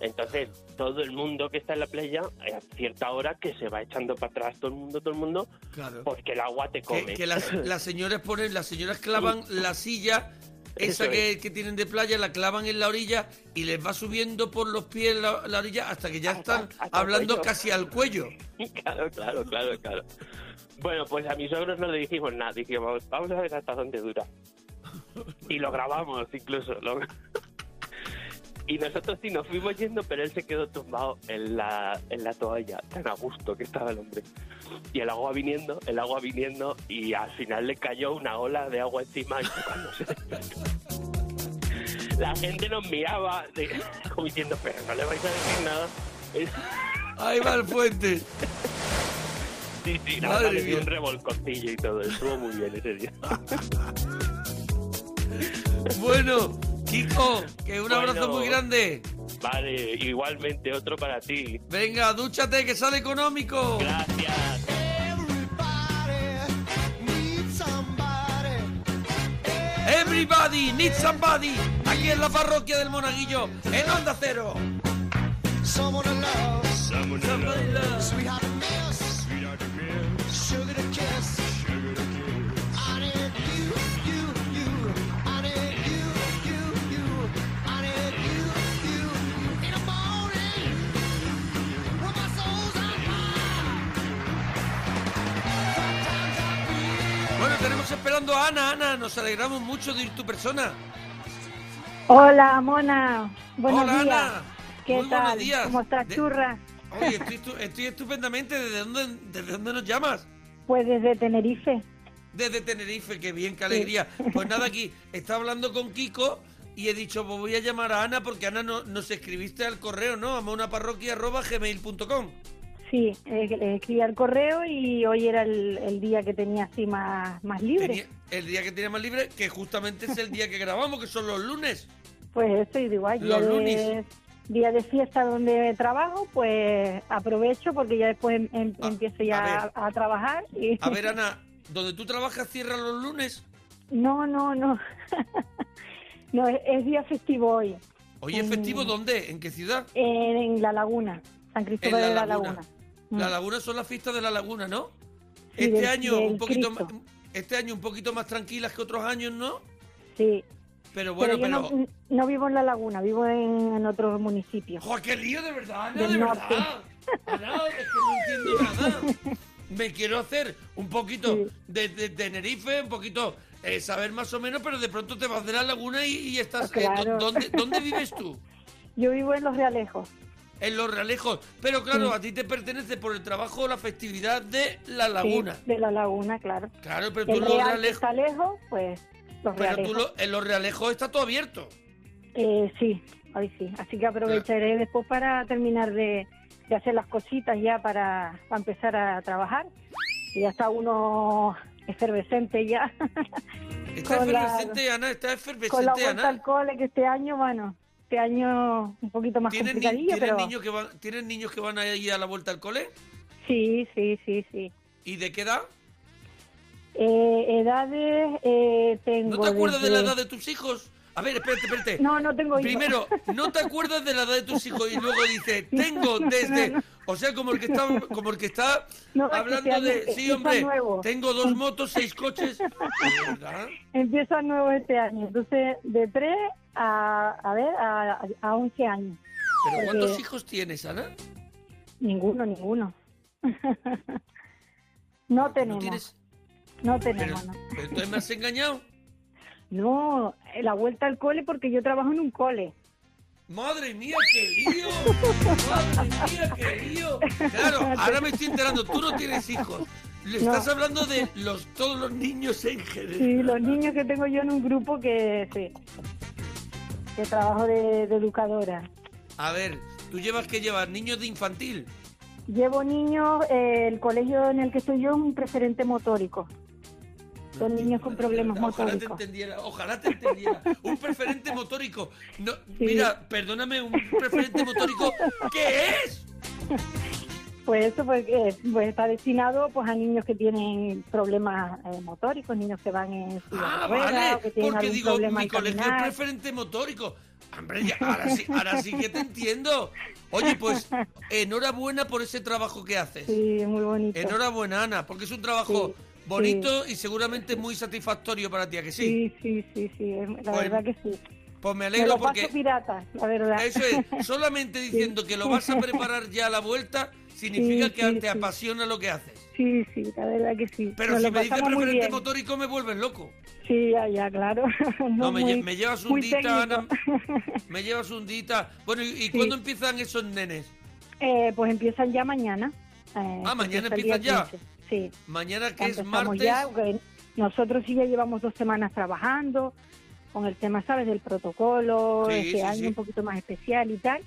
Entonces, todo el mundo que está en la playa, eh, a cierta hora, que se va echando para atrás todo el mundo, todo el mundo, Claro. porque el agua te come. Que, que las, las señoras ponen, las señoras clavan la silla, esa que, que tienen de playa, la clavan en la orilla y les va subiendo por los pies la, la orilla hasta que ya Hasta- están hasta hablando casi al cuello. claro, claro, claro, claro. Bueno, pues a mis suegros no le dijimos nada, dijimos, vamos a ver hasta dónde dura. Y lo grabamos incluso. lo- Y nosotros sí nos fuimos yendo, pero él se quedó tumbado en la, en la toalla, tan a gusto que estaba el hombre. Y el agua viniendo, el agua viniendo, y al final le cayó una ola de agua encima y fue cuando se despertó. La gente nos miraba de- como diciendo, pero no le vais a decir nada. Ahí va el fuente. Sí, sí, la Madre verdad un y todo. Estuvo muy bien ese día. Bueno, Kiko, que un abrazo muy grande. Vale, igualmente otro para ti. Venga, dúchate, que sale económico. Gracias. Everybody needs somebody. Everybody needs somebody. Aquí en la parroquia del Monaguillo, en Onda Cero. Someone to love, love. sweetheart to miss, tenemos esperando a Ana. Ana, nos alegramos mucho de ir tu persona. Hola, Mona. Buenos Hola, días. Ana. ¿Qué Muy buenos tal? días. ¿Cómo estás, De- churra? Oye, estoy, estu- estoy estupendamente. ¿Desde dónde, ¿Desde dónde nos llamas? Pues desde Tenerife. Desde Tenerife, qué bien, qué alegría. Pues nada, aquí estaba hablando con Kiko y he dicho, pues voy a llamar a Ana porque Ana no- nos escribiste al correo, ¿no? A monaparroquia.gmail.com. Sí, eh, escribí al correo y hoy era el, el día que tenía así más, más libre. Tenía- el día que tenía más libre, que justamente es el día que grabamos, que son los lunes. Pues eso, y digo, ay, día Los de, lunes. día de fiesta donde trabajo, pues aprovecho porque ya después em- em- Ah, empiezo a ya a, a trabajar. Y... A ver, Ana, ¿donde tú trabajas cierra los lunes? No, no, no. no, es, es día festivo hoy. Oye, Mm. ¿festivo dónde? ¿En qué ciudad? En, en La Laguna, San Cristóbal de La la Laguna. Laguna. La Mm. Laguna son las fiestas de la Laguna, ¿no? Sí, este del- año del un poquito Cristo. más, este año un poquito más tranquilas que otros años, ¿no? Sí, Pero bueno, pero no, no vivo en La Laguna, vivo en, en otro municipio. ¡Joder, qué lío de verdad, Ana, Del de norte. verdad! Ana, es que no entiendo nada. Me quiero hacer un poquito Sí. de, de Tenerife, un poquito eh, saber más o menos, pero de pronto te vas de la laguna y, y estás... eh, Claro. ¿dó- ¿dónde, ¿Dónde vives tú? Yo vivo en Los Realejos. En Los Realejos. Pero claro, Sí. a ti te pertenece por el trabajo la festividad de la sí, laguna. de La Laguna, claro. Claro, pero tú en Los Realejos... está lejos, pues Los Pero tú Realejos. lo- en Los Realejos está todo abierto. Eh, sí, hoy sí. Así que aprovecharé después para terminar de, de hacer las cositas ya para, para empezar a trabajar. Y ya está uno efervescente ya. Está Con la- efervescente, Ana, está Con la efervescente, Ana. al cole, que este año, bueno, este año un poquito más ¿Tienen, complicadillo, tienen pero niños que van, ¿Tienen niños que van a ir a la vuelta al cole? sí, sí, sí, sí. ¿Y de qué edad? Eh, edades eh, tengo. ¿No te acuerdas de la edad de tus hijos? A ver, espérate, espérate. No, no tengo hijos. Primero, no te acuerdas de la edad de tus hijos y luego dice, tengo desde... O sea, como el que está, como el que está No, es que hablando de... año Sí, hombre, nuevo. tengo dos motos, seis coches. Empieza nuevo este año. Entonces, de 3 a, a ver, a, a 11 años. ¿Pero cuántos hijos tienes, Ana? Ninguno, ninguno. no ¿No tenemos, tienes? no Pero, tenemos, no. pero entonces me has engañado. No, la vuelta al cole porque yo trabajo en un cole. ¡Madre mía, qué lío! ¡Madre mía, qué lío! Claro, ahora me estoy enterando, tú no tienes hijos. Le No. estás hablando de los todos los niños en general. Sí, los niños que tengo yo en un grupo que sí, que trabajo de, de educadora. A ver, tú llevas que llevas niños de infantil. Llevo niños, eh, el colegio en el que estoy yo es un preferente motórico. Son niños con problemas Ojalá te motóricos. entendiera, ojalá te entendiera. Un preferente motórico. No, Sí. Mira, perdóname, un preferente motórico, ¿qué es? Pues eso pues, eh, pues está destinado pues a niños que tienen problemas eh, motóricos, niños que van en Ah, vale, que tienen porque algún digo, problema mi colegio es preferente motórico. Hombre, ya, ahora, sí, ahora sí que te entiendo. Oye, pues enhorabuena por ese trabajo que haces. Sí, muy bonito. Enhorabuena, Ana, porque es un trabajo Sí, bonito y seguramente muy satisfactorio para ti, ¿a que sí? Sí, sí, sí, la Pues, verdad que sí. Pues me Me alegro lo paso porque pirata, la verdad. eso es, solamente diciendo que lo vas a preparar ya a la vuelta significa Sí, que sí, te apasiona lo que haces. Sí, sí, la verdad que sí. Pero Nos si me dices preferente motórico me vuelves loco. Sí, ya, ya, claro. No, me, muy- me llevas un dita. Ana. Me llevas un dita. Bueno, ¿y, y cuándo empiezan esos nenes? Eh, pues empiezan ya mañana. Eh, Ah, mañana empiezan ya. 15. Sí, Mañana que es martes. ya. Nosotros sí ya llevamos dos semanas trabajando con el tema, ¿sabes? Del protocolo, Sí, este sí, año sí. un poquito más especial y tal.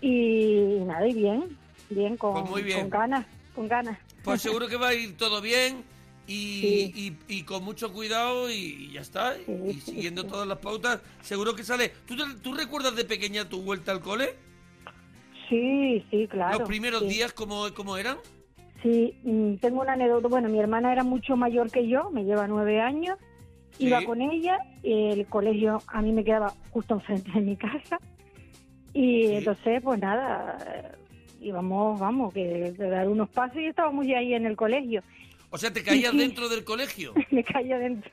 Y nada, y bien, bien, con, Pues muy bien. con ganas, con ganas. Pues seguro que va a ir todo bien y, Sí. y- y con mucho cuidado y, ya está. Sí, y sí, siguiendo todas las pautas, seguro que sale. ¿Tú, tú recuerdas de pequeña tu vuelta al cole? Sí, sí, claro. ¿Los primeros días cómo, cómo eran? Sí, mm, tengo una anécdota. Bueno, mi hermana era mucho mayor que yo, me lleva nueve años, Iba con ella, el colegio a mí me quedaba justo enfrente de mi casa y entonces pues nada, íbamos, vamos, que de dar unos pasos y estábamos ya ahí en el colegio. O sea, te caías dentro del colegio. me caía dentro.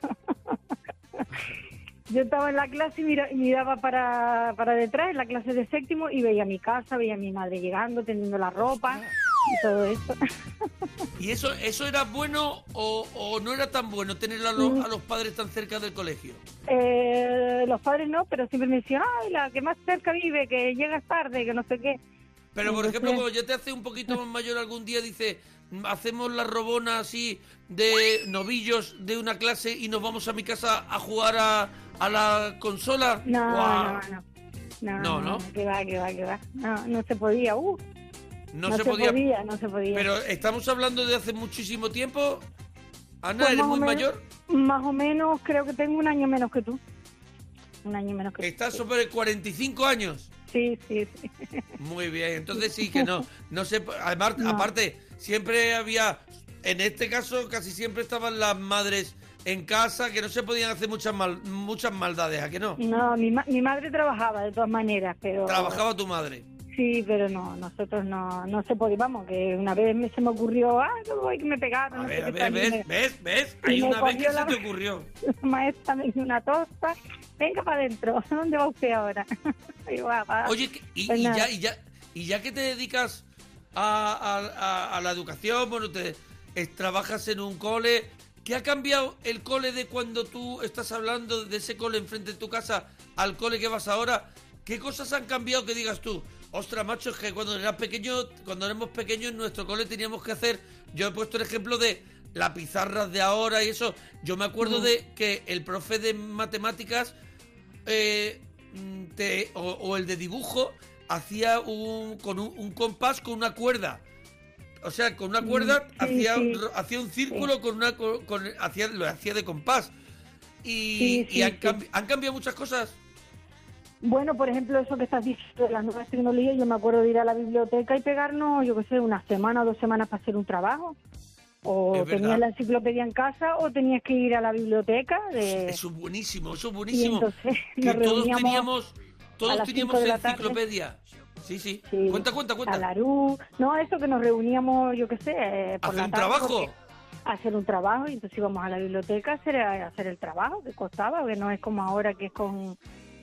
Yo estaba en la clase y mira- y miraba para, para detrás, en la clase de séptimo, y veía mi casa, veía a mi madre llegando, tendiendo la ropa y todo eso. ¿Y eso eso era bueno o, o no era tan bueno tener a Mm. los, a los padres tan cerca del colegio? Eh, los padres no, pero siempre me decían, ay, la que más cerca vive, que llegas tarde, que no sé qué. Pero, por ejemplo, cuando ya te hace un poquito más mayor algún día, dice, hacemos la robona así de novillos de una clase y nos vamos a mi casa a jugar a, a la consola. No, no, no. No, No, no, ¿no? que va, que va, que va. No, no se podía, uh, No, no, se, podía. no se podía. Pero estamos hablando de hace muchísimo tiempo. Ana, Pues ¿eres muy menos- mayor? Más o menos, creo que tengo un año menos que tú. Un año menos que tú. Estás sobre 45 años. Sí, sí, sí. Muy bien, entonces sí que no. No sé, además, No. aparte, siempre había, en este caso, casi siempre estaban las madres en casa que no se podían hacer muchas mal, muchas maldades, ¿a que no? No, mi, ma- mi madre trabajaba de todas maneras, pero... Trabajaba tu madre. Sí, pero no, nosotros no, no se podía, vamos, que una vez me, se me ocurrió, ah, no voy, que me pegaron. A no sé ver, a ver, ¿ves? me- ¿Ves? ¿Ves? Hay una vez que se te ocurrió. La maestra me dio una tosta, venga para adentro, ¿dónde va usted ahora? Y "Ah, va". Oye, y, Pues y ya, y, ya, y ya que te dedicas a, a- a- a la educación, bueno, te trabajas en un cole, ¿qué ha cambiado el cole de cuando tú estás hablando de ese cole enfrente de tu casa al cole que vas ahora? ¿Qué cosas han cambiado que digas tú? Ostras, macho, es que cuando eras pequeño, cuando éramos pequeños en nuestro cole teníamos que hacer, yo he puesto el ejemplo de las pizarras de ahora y eso. Yo me acuerdo de que el profe de matemáticas eh, mm, te- o, o el de dibujo hacía un, con un, un compás con una cuerda. O sea, con una cuerda sí, hacía, sí. hacía un círculo con una con, con- hacía, lo hacía de compás. Y, han cambiado muchas cosas. Bueno, por ejemplo, eso que estás diciendo de las nuevas tecnologías, yo me acuerdo de ir a la biblioteca y pegarnos, yo qué sé, una semana o dos semanas para hacer un trabajo. O Es verdad. tenías la enciclopedia en casa o tenías que ir a la biblioteca. De... Eso es buenísimo, eso es y buenísimo. entonces que todos teníamos, todos teníamos de la enciclopedia. Sí, sí, sí, Cuenta, cuenta, A cuenta. la RU. No, eso que nos reuníamos, yo qué sé, eh, por ¿Hacer la un tarde, trabajo? hacer un trabajo y entonces íbamos a la biblioteca a hacer, a hacer el trabajo que costaba, que no es como ahora que es con,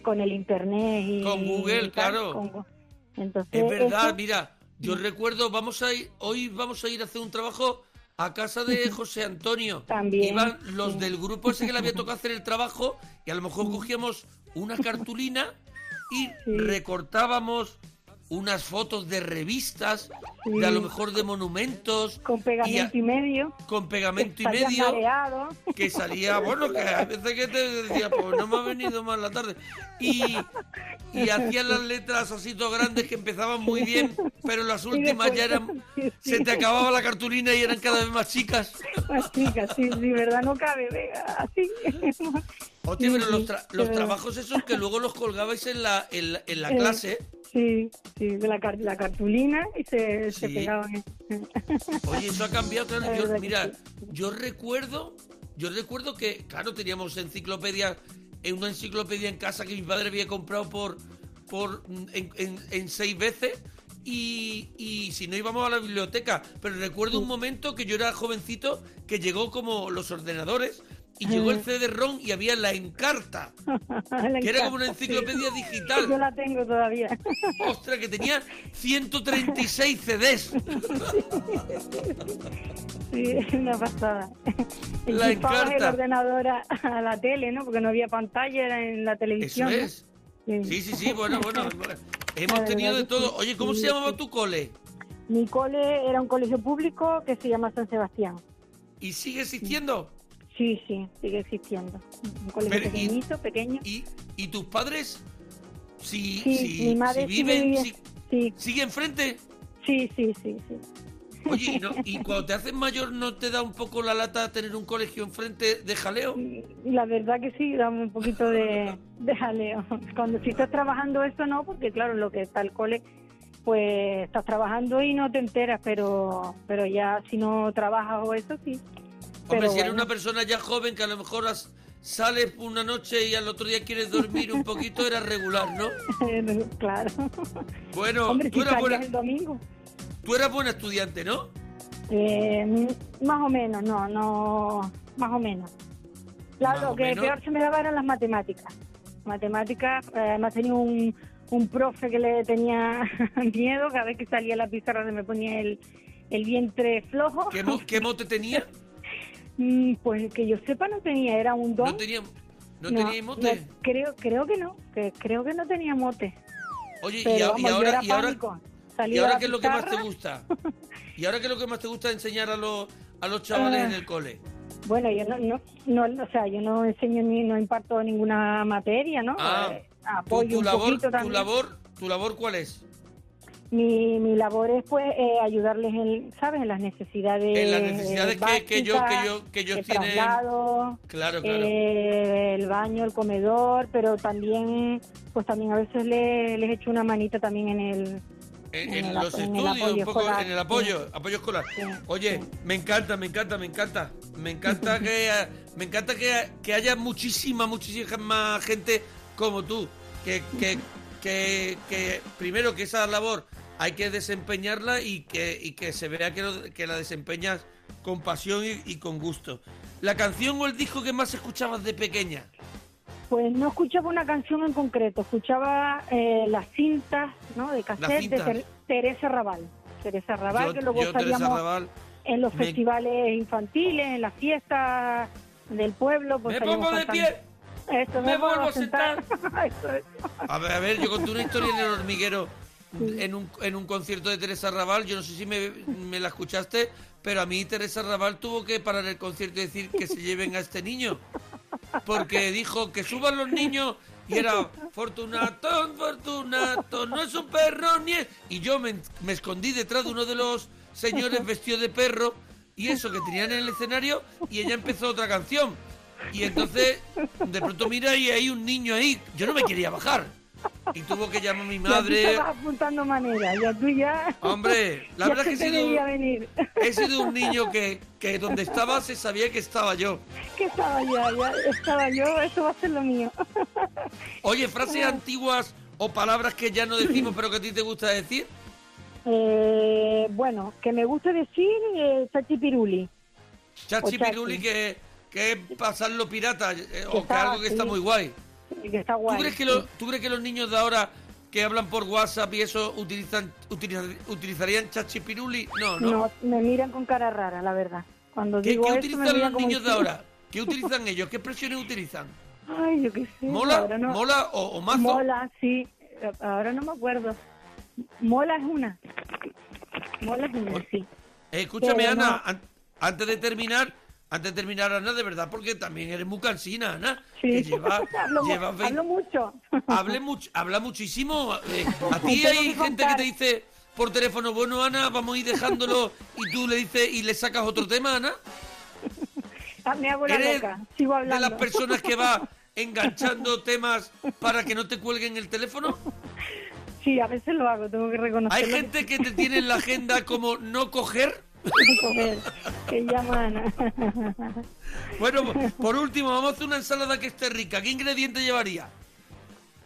con el internet y Con Google, y tal, claro. con- entonces, Es verdad, eso- mira, yo recuerdo, vamos a ir, hoy vamos a ir a hacer un trabajo a casa de José Antonio. También, Iban los sí. del grupo ese que le había tocado hacer el trabajo y a lo mejor cogíamos una cartulina y Sí. recortábamos unas fotos de revistas, de a lo mejor de monumentos, con y pegamento a- y, medio. con pegamento y medio mareado. que salía, bueno, que a veces que te decía, pues no me ha venido mal la tarde. Y, y hacían las letras así todo grandes que empezaban muy bien, pero las últimas después- ya eran, sí, sí. se te acababa la cartulina y eran cada vez más chicas. Más chica, sí, sí, verdad, no cabe, venga, así. Sí, pero los, sí, tra- los trabajos esos que luego los colgabais en la, en la, en la Eh, clase. Sí, sí, de la, la cartulina y se, pegaban. Oye, eso ha cambiado, claro. La Yo, mira, yo recuerdo, yo recuerdo que, claro, teníamos enciclopedia, en una enciclopedia en casa que mi padre había comprado por, por en, en- en seis veces. Y, y si no íbamos a la biblioteca, pero recuerdo un momento que yo era jovencito que llegó como los ordenadores y llegó el CD-ROM y había la encarta, La que era como una encarta, sí. enciclopedia digital. Yo la tengo todavía. Ostras, que tenía 136 CDs. Sí, es una pasada. La Enchufabas el encarta. ordenador a, a la tele, ¿no? Porque no había pantalla, era en la Eso televisión. ¿no? es. Sí, sí, sí, bueno, bueno. Hemos tenido de todo. sí. Oye, ¿cómo Sí, se llamaba sí. tu cole? Mi cole era un colegio público que se llama San Sebastián. ¿Y sigue existiendo? Sí, sí, sigue existiendo. Un colegio Pero, y- pequeñito, pequeño. ¿Y, y tus padres? Si, Sí, si, mi madre si sigue viven, vivi- si- Sí, sigue enfrente. sí, sí, sí, sí. Oye, ¿y, no- y cuando te haces mayor no te da un poco la lata tener un colegio enfrente de jaleo? La verdad que sí, da un poquito de, de jaleo. Cuando si estás trabajando eso no, porque claro, lo que está el cole, pues estás trabajando y no te enteras, pero pero ya si no trabajas o eso sí. Hombre, Pero si eres bueno. una persona ya joven que a lo mejor has, sales una noche y al otro día quieres dormir un poquito, era regular, ¿no? claro. Bueno, Hombre, tú si eras, buena, el domingo. tú eras buena estudiante, ¿no? Eh, más o menos, no, no, más o menos. Claro, Más lo que menos. peor se me daba eran las matemáticas. Matemáticas, eh, además tenía un, un profe que le tenía miedo, cada vez que salía a la pizarra se me ponía el, el vientre flojo. ¿Qué, mo- qué mote tenía? Mm, Pues que yo sepa no tenía, era un don. ¿No tenía, no tenía mote? no, creo, creo que no, que creo que no tenía mote. Oye, y, Pero a- vamos, y yo ahora, y ahora, pánico. ¿y Salía a ahora la qué es lo que más te gusta? ¿Y ahora qué es lo que más te gusta enseñar a los, a los chavales Ah. en el cole? Bueno, yo no, no, no, o sea, yo no enseño ni no imparto ninguna materia, ¿no? Ah, Eh, ¿Tu, apoyo tu un labor, poquito tu también. labor, tu labor cuál es? Mi, mi labor es pues eh, ayudarles en, ¿sabes? En las necesidades En las necesidades que- que yo- que básicas, yo- que ellos el tienen. traslado, Claro, claro. eh, el baño, el comedor, pero también, pues también a veces le- les echo una manita también en el, en, en en el los en estudios, un poco escolar, en el apoyo, apoyo escolar. Sí, Oye, sí. me encanta, me encanta, me encanta. Me encanta que me encanta que, que haya muchísima, muchísima gente como tú. Que, que, que, que primero que esa labor hay que desempeñarla y que, y que se vea que, lo- que la desempeñas con pasión y, y con gusto. ¿La canción o el disco que más escuchabas de pequeña? Pues no escuchaba una canción en concreto, escuchaba eh, las cintas, ¿no? De cassette de. Ter- Teresa Raval. Teresa Raval, Yo- que luego salíamos Raval, en los me- festivales infantiles, en las fiestas del pueblo. Pues Me pongo de pie. Eso, me vuelvo vuelvo a sentar. Es. A ver, a ver, yo conté una historia en el hormiguero en un, en un concierto de Teresa Raval. Yo no sé si me, me la escuchaste, pero a mí Teresa Raval tuvo que parar el concierto y decir que se lleven a este niño. Porque dijo que suban los niños y era Fortunato, Fortunato, no es un perro ni es... Y yo me, me escondí detrás de uno de los señores vestidos de perro y eso que tenían en el escenario y ella empezó otra canción. Y entonces, de pronto mira y hay un niño ahí. Yo no me quería bajar. Y tuvo que llamar a mi Ya madre. estabas apuntando maneras, ya tú ya... Hombre, la ya verdad que he sido, veía venir. he sido un niño que, que donde estaba se sabía que estaba yo. que estaba ya, ya estaba yo, eso va a ser lo mío. Oye, frases antiguas o palabras que ya no decimos pero que a ti te gusta decir. Eh, bueno, que me gusta decir eh, chachipiruli. Chachi O chachi. piruli que, que es pasarlo pirata eh, o que algo que está muy guay. Que está ¿Tú guay. crees, que lo- ¿Tú crees que los niños de ahora que hablan por WhatsApp y eso utilizan utilizar- utilizarían chachi piruli? No, no. No, me miran con cara rara, la verdad. Cuando ¿Qué, digo qué eso, utilizan los como niños de ahora? ¿Qué utilizan ellos? ¿Qué expresiones utilizan? Ay, yo qué sé. ¿Mola? no- ¿Mola o, o mazo? Mola, sí. Ahora no me acuerdo. Mola es una. Mola es una, sí. Eh, escúchame, Pero Ana, no. an- antes de terminar, antes de terminar, Ana, de verdad, porque también eres muy cansina, Ana. Sí. Que lleva, hablo, lleva mu- 20 hablo mucho. hable much- habla muchísimo. eh, a ti hay gente que te dice por teléfono, bueno, Ana, vamos a ir dejándolo, y tú le dices y le sacas otro tema, Ana. Ah, me hago la ¿Eres. Sigo de las personas que va enganchando temas para que no te cuelguen el teléfono? Sí, a veces lo hago, tengo que reconocerlo. ¿Hay gente que te tiene en la agenda como no coger? Joder, que llaman. Bueno, por último, vamos a hacer una ensalada que esté rica. ¿Qué ingrediente llevaría?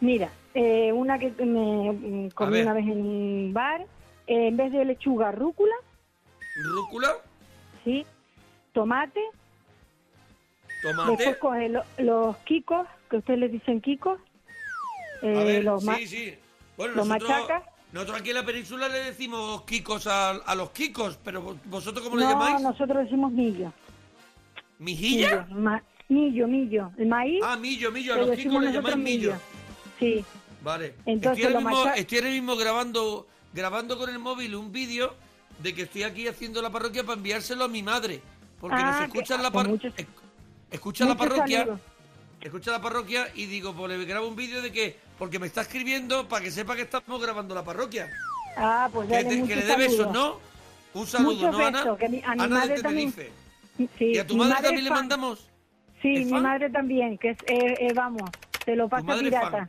Mira, eh, una que me comí una vez en un bar, eh, en vez de lechuga, rúcula, Rúcula, sí, tomate, tomate. después coge lo- los kikos, que ustedes les dicen kikos, eh, A ver, los sí, sí. Bueno, los nosotros, machacas. Nosotros aquí en la península le decimos kikos a, a los kikos, pero vos- vosotros cómo le llamáis? nosotros decimos millo. ¿Mijilla? Millo, ma- millo, millo. El maíz, Ah, millo, millo. A los kikos le llamáis millo. Sí, Vale. Entonces, estoy, ahora mismo, macha- estoy ahora mismo grabando, grabando con el móvil un vídeo de que estoy aquí haciendo la parroquia para enviárselo a mi madre. Porque Ah, nos que- escucha en la parroquia. muchos- Escucha la parroquia. saludos. Escucha la parroquia y digo, pues le grabo un vídeo de que. Porque me está escribiendo para que sepa que estamos grabando la parroquia. Ah, pues Que, dale te- que le dé besos. ¿no? Un saludo, Muchos ¿no, Ana? besos, que a mi- a mi Ana de madre también. Tenerife. Sí, ¿Y a tu madre, también le mandamos? Sí, ¿Es mi fan? madre también, que es, eh, eh, vamos, te lo pasa pirata.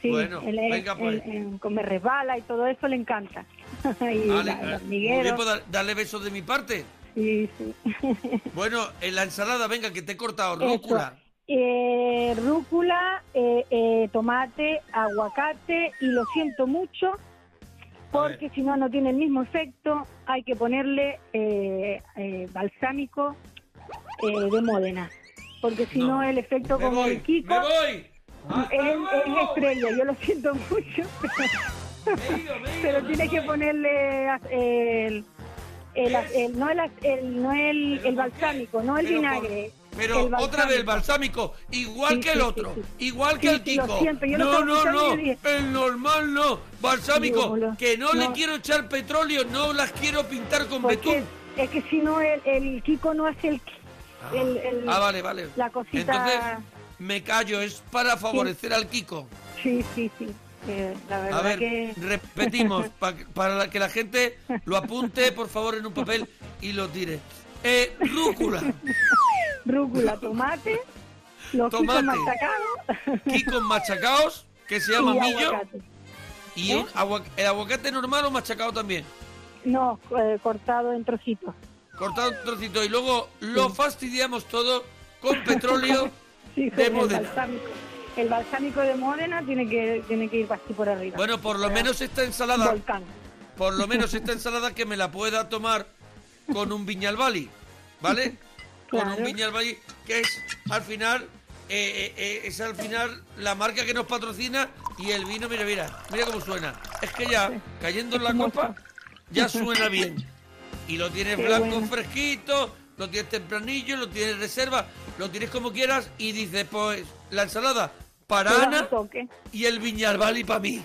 Sí, Bueno, él venga, pues. él- él- me resbala y todo eso le encanta. y Vale, la- eh, bien, pues dar- darle besos de mi parte. sí, sí. Bueno, en la ensalada, venga, que te he cortado. Rúcula, eh, rúcula, eh, eh, tomate, aguacate y lo siento mucho porque si no, no tiene el mismo efecto. Hay que ponerle eh, eh, balsámico eh, de Módena porque si no, el efecto Me como voy, el Kiko me voy. ¡Hasta es, estrella. Yo lo siento mucho, pero, Me ido, ido, pero que ponerle el, el, el- no el, el- no el, el balsámico, no el por- vinagre. Pero otra vez, balsámico. igual Sí, que el otro, sí, sí. igual que el Kiko. no, no, no, el normal no, balsámico, que no, le quiero echar petróleo, no las quiero pintar con betún. es que si no el, el Kiko no hace el, el- el- Ah, vale, vale. la cosita. Entonces, me callo, es para favorecer al Kiko. Sí, sí, sí. eh, la verdad A ver, que repetimos, pa- para que la gente lo apunte, por favor, en un papel y lo tire. Eh, rúcula, rúcula, tomate, los Tomate. Machacados Kiko machacaos, que se llama y millo, aguacate. y ¿Eh? el aguacate normal o machacado también. No, eh, cortado en trocitos. cortado un trocito y luego lo fastidiamos todo con petróleo Sí, de el Módena. balsámico. El balsámico de Módena tiene que tiene que ir así por arriba. Bueno, por lo menos esta ensalada, Volcán. por lo menos esta ensalada que me la pueda tomar con un viñalbali, ¿vale? Con un Claro. viñalbali que es al final eh, eh, eh, es al final la marca que nos patrocina y el vino, mira, mira, mira cómo suena. Es que ya cayendo en la copa ya suena bien. Y lo tienes Qué blanco bueno. fresquito, lo tienes tempranillo, lo tienes reserva, lo tienes como quieras y dices, pues la ensalada para Ana y el viñalbali para mí.